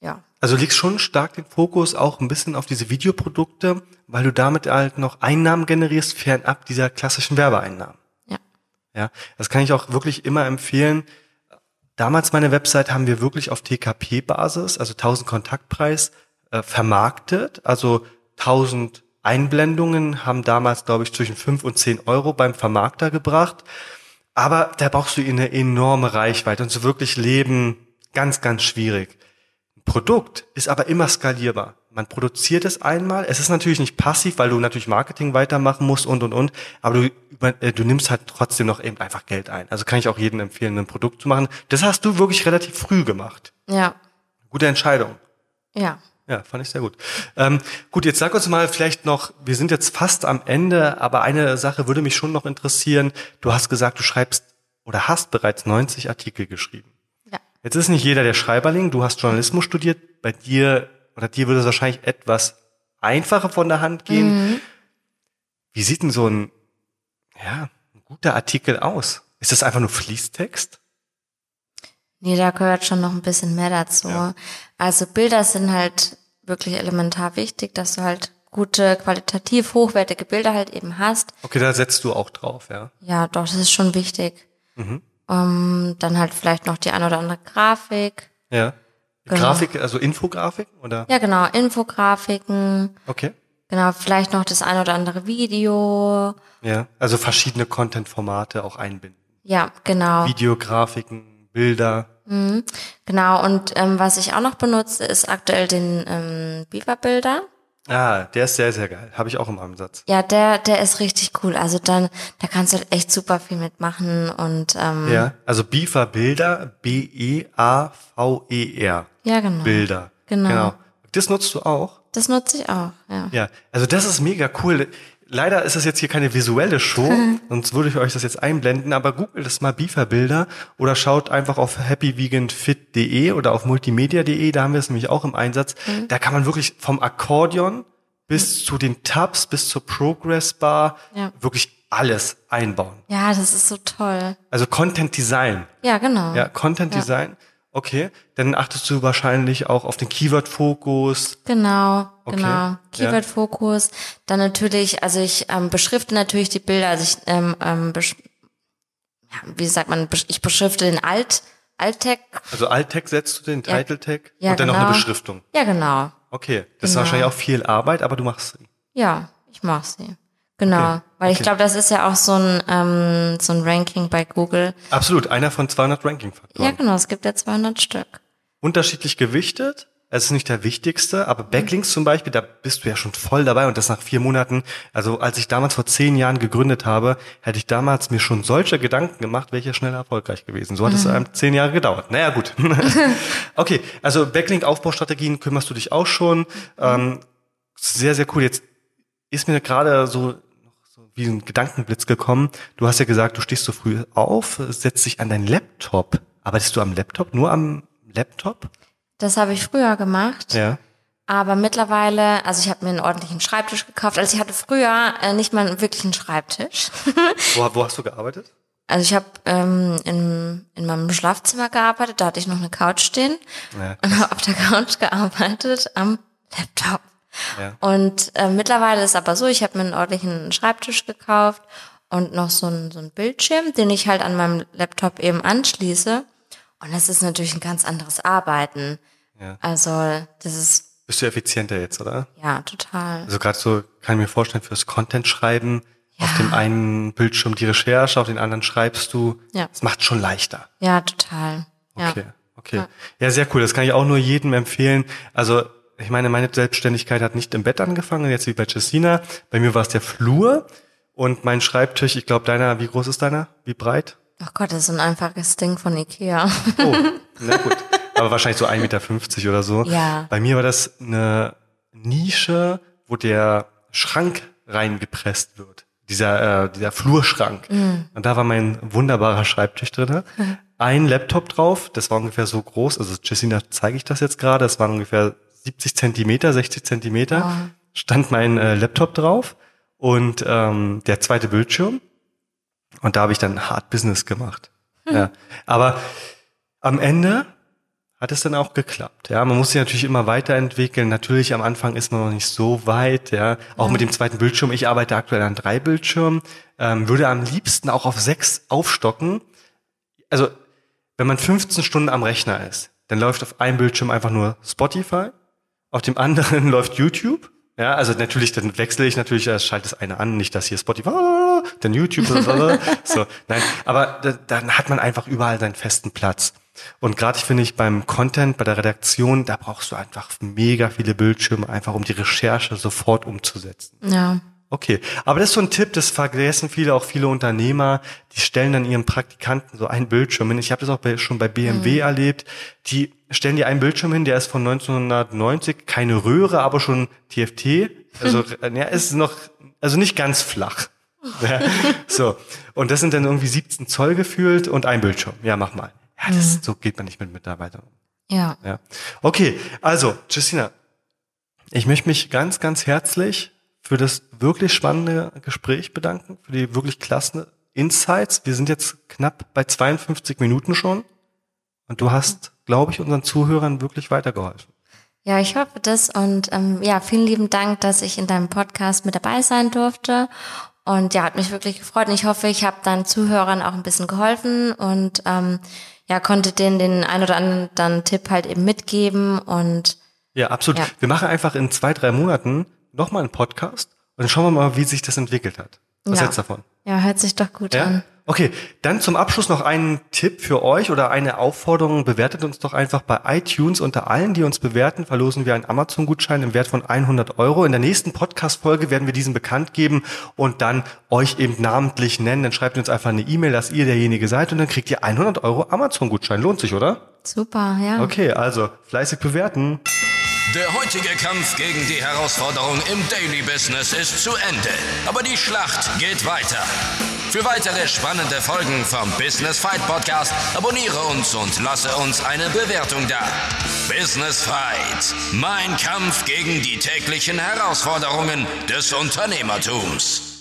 ja, Also legst schon stark den Fokus auch ein bisschen auf diese Videoprodukte, weil du damit halt noch Einnahmen generierst, fernab dieser klassischen Werbeeinnahmen. Ja, das kann ich auch wirklich immer empfehlen. Damals meine Website haben wir wirklich auf TKP-Basis, also 1000 Kontaktpreis, äh, vermarktet. Also 1000 Einblendungen haben damals, glaube ich, zwischen 5 und 10 Euro beim Vermarkter gebracht. Aber da brauchst du eine enorme Reichweite und so wirklich leben ganz, ganz schwierig. Ein Produkt ist aber immer skalierbar. Man produziert es einmal. Es ist natürlich nicht passiv, weil du natürlich Marketing weitermachen musst und, und, und. Aber du, äh, du nimmst halt trotzdem noch eben einfach Geld ein. Also kann ich auch jedem empfehlen, ein Produkt zu machen. Das hast du wirklich relativ früh gemacht. ja, Gute Entscheidung. ja. Ja, fand ich sehr gut. Ähm, gut, jetzt sag uns mal vielleicht noch, wir sind jetzt fast am Ende, aber eine Sache würde mich schon noch interessieren. Du hast gesagt, du schreibst oder hast bereits 90 Artikel geschrieben. Ja. Jetzt ist nicht jeder der Schreiberling, du hast Journalismus studiert, bei dir oder dir würde es wahrscheinlich etwas einfacher von der Hand gehen. Wie sieht denn so ein, ja, ein guter Artikel aus? Ist das einfach nur Fließtext? Nee, da gehört schon noch ein bisschen mehr dazu. Ja. Also Bilder sind halt wirklich elementar wichtig, dass du halt gute, qualitativ hochwertige Bilder halt eben hast. Okay, da setzt du auch drauf, ja. Ja, doch, das ist schon wichtig. Mhm. Ähm, dann halt vielleicht noch die ein oder andere Grafik. Ja. Genau. Grafik, also Infografik oder? Ja, genau, Infografiken. Okay. Genau, vielleicht noch das ein oder andere Video. Ja, also verschiedene Content-Formate auch einbinden. Ja, genau. Video, Grafiken, Bilder. Genau, und ähm, was ich auch noch benutze, ist aktuell den ähm, Beaver-Bilder. Ah, der ist sehr, sehr geil. Habe ich auch im Ansatz. Ja, der, der ist richtig cool. Also dann, da kannst du halt echt super viel mitmachen und ähm, Ja, also Beaver Bilder, B-E-A-V-E-R. ja, genau. Bilder. Genau. Das nutzt du auch? Das nutze ich auch, ja. Ja, also das ist mega cool. Leider ist es jetzt hier keine visuelle Show, sonst würde ich euch das jetzt einblenden, aber googelt das mal Beaver-Bilder oder schaut einfach auf happyveganfit.de oder auf multimedia.de, da haben wir es nämlich auch im Einsatz. Mhm. Da kann man wirklich vom Akkordeon bis zu den Tabs, bis zur Progress Bar Ja. wirklich alles einbauen. Ja, das ist so toll. Also Content Design. Ja, genau. Ja, Content Ja. Okay, dann achtest du wahrscheinlich auch auf den Keyword-Fokus. Genau, Okay, genau. ja. Keyword-Fokus. Dann natürlich, also ich ähm, beschrifte natürlich die Bilder, also ich, ähm, ähm, besch ja, wie sagt man, ich beschrifte den Alt, Alt-Tag. Also Alt-Tag setzt du den, Ja. Title-Tag Ja, und dann noch eine genau. Beschriftung. Ja, genau. Okay, das ist Genau. wahrscheinlich auch viel Arbeit, aber du machst sie. Ja, ich mach sie. Genau. Okay, Weil ich okay. glaube, das ist ja auch so ein, ähm, so ein Ranking bei Google. Absolut, einer von 200 Ranking-Faktoren. Ja, genau, es gibt ja 200 Stück. Unterschiedlich gewichtet. Es ist nicht der wichtigste, aber Backlinks zum Beispiel, da bist du ja schon voll dabei und das nach vier Monaten. Also als ich damals vor zehn Jahren gegründet habe, hätte ich damals mir schon solche Gedanken gemacht, wäre ich ja schneller erfolgreich gewesen. So hat es einem zehn Jahre gedauert. Naja, gut. okay, also Backlink-Aufbaustrategien kümmerst du dich auch schon. Ähm, sehr, sehr cool. Jetzt ist mir gerade so wie ein Gedankenblitz gekommen. Du hast ja gesagt, du stehst so früh auf, setzt dich an deinen Laptop. Arbeitest du am Laptop? Nur am Laptop? Das habe ich früher gemacht. Ja. Aber mittlerweile, also ich habe mir einen ordentlichen Schreibtisch gekauft. Also ich hatte früher äh, nicht mal wirklich einen Schreibtisch. Wo, wo hast du gearbeitet? Also ich habe ähm, in, in meinem Schlafzimmer gearbeitet, da hatte ich noch eine Couch stehen Ja. und habe auf der Couch gearbeitet am Laptop. Ja. Und äh, mittlerweile ist aber so, ich habe mir einen ordentlichen Schreibtisch gekauft und noch so einen, so einen Bildschirm, den ich halt an meinem Laptop eben anschließe. Und das ist natürlich ein ganz anderes Arbeiten. Ja. Also das ist, Bist du effizienter jetzt, oder? ja, total. Also gerade so kann ich mir vorstellen, fürs Content schreiben Ja. Auf dem einen Bildschirm die Recherche, auf den anderen schreibst du. Ja. Das macht schon leichter. Ja, total. Ja. Okay, okay. Ja. sehr cool. Das kann ich auch nur jedem empfehlen. Also, ich meine, meine Selbstständigkeit hat nicht im Bett angefangen, jetzt wie bei Jessina. Bei mir war es der Flur und mein Schreibtisch, ich glaube, deiner, wie groß ist deiner? Wie breit? Ach Gott, das ist ein einfaches Ding von Ikea. Oh, na gut. Aber wahrscheinlich so 1,50 Meter oder so. Ja. Bei mir war das eine Nische, wo der Schrank reingepresst wird. Dieser, äh, dieser Flurschrank. Und da war mein wunderbarer Schreibtisch drin. Ein Laptop drauf, das war ungefähr so groß. Also Jessina zeige ich das jetzt gerade. Das waren ungefähr 70 Zentimeter, 60 Zentimeter. Stand mein äh, Laptop drauf und ähm, der zweite Bildschirm. Und da habe ich dann Hard Business gemacht. Ja. Aber am Ende hat es dann auch geklappt. Ja, man muss sich natürlich immer weiterentwickeln. Natürlich am Anfang ist man noch nicht so weit. Ja, auch mit dem zweiten Bildschirm. Ich arbeite aktuell an drei Bildschirmen. Ähm, würde am liebsten auch auf sechs aufstocken. Also wenn man 15 Stunden am Rechner ist, dann läuft auf einem Bildschirm einfach nur Spotify, auf dem anderen läuft YouTube. Ja, also natürlich, dann wechsle ich natürlich, äh, schalte das eine an, nicht das hier Spotify, dann YouTube, so, nein, aber da, dann hat man einfach überall seinen festen Platz. Und gerade finde ich beim Content, bei der Redaktion, da brauchst du einfach mega viele Bildschirme, einfach um die Recherche sofort umzusetzen. Ja. Okay, aber das ist so ein Tipp, das vergessen viele, auch viele Unternehmer, die stellen dann ihren Praktikanten so einen Bildschirm hin. Ich habe das auch bei, schon bei BMW erlebt. Die stellen dir einen Bildschirm hin, der ist von 1990, keine Röhre, aber schon TFT. Also äh, ja, ist noch, also nicht ganz flach. Ja, so, und das sind dann irgendwie 17 Zoll gefühlt und ein Bildschirm. Ja, mach mal. Ja, das, so geht man nicht mit Mitarbeitern um. Ja. Ja. Okay, also, Justina, ich möchte mich ganz, ganz herzlich für das wirklich spannende Gespräch bedanken, für die wirklich klasse Insights. Wir sind jetzt knapp bei 52 Minuten schon und du hast, glaube ich, unseren Zuhörern wirklich weitergeholfen. Ja, ich hoffe das und ähm, ja, vielen lieben Dank, dass ich in deinem Podcast mit dabei sein durfte. Und ja, hat mich wirklich gefreut und ich hoffe, ich habe deinen Zuhörern auch ein bisschen geholfen und ähm, ja, konnte denen den ein oder anderen Tipp halt eben mitgeben und Ja, absolut. Ja. Wir machen einfach in zwei, drei Monaten nochmal einen Podcast und dann schauen wir mal, wie sich das entwickelt hat. Was Ja. hältst du davon? ja, hört sich doch gut Ja? an. Okay, dann zum Abschluss noch einen Tipp für euch oder eine Aufforderung. Bewertet uns doch einfach bei iTunes. Unter allen, die uns bewerten, verlosen wir einen Amazon-Gutschein im Wert von 100 Euro. In der nächsten Podcast-Folge werden wir diesen bekannt geben und dann euch eben namentlich nennen. Dann schreibt uns einfach eine E-Mail, dass ihr derjenige seid und dann kriegt ihr 100 Euro Amazon-Gutschein. Lohnt sich, oder? Super, ja. Okay, also fleißig bewerten. Der heutige Kampf gegen die Herausforderung im Daily Business ist zu Ende. Aber die Schlacht geht weiter. Für weitere spannende Folgen vom Business Fight Podcast abonniere uns und lasse uns eine Bewertung da. Business Fight. Mein Kampf gegen die täglichen Herausforderungen des Unternehmertums.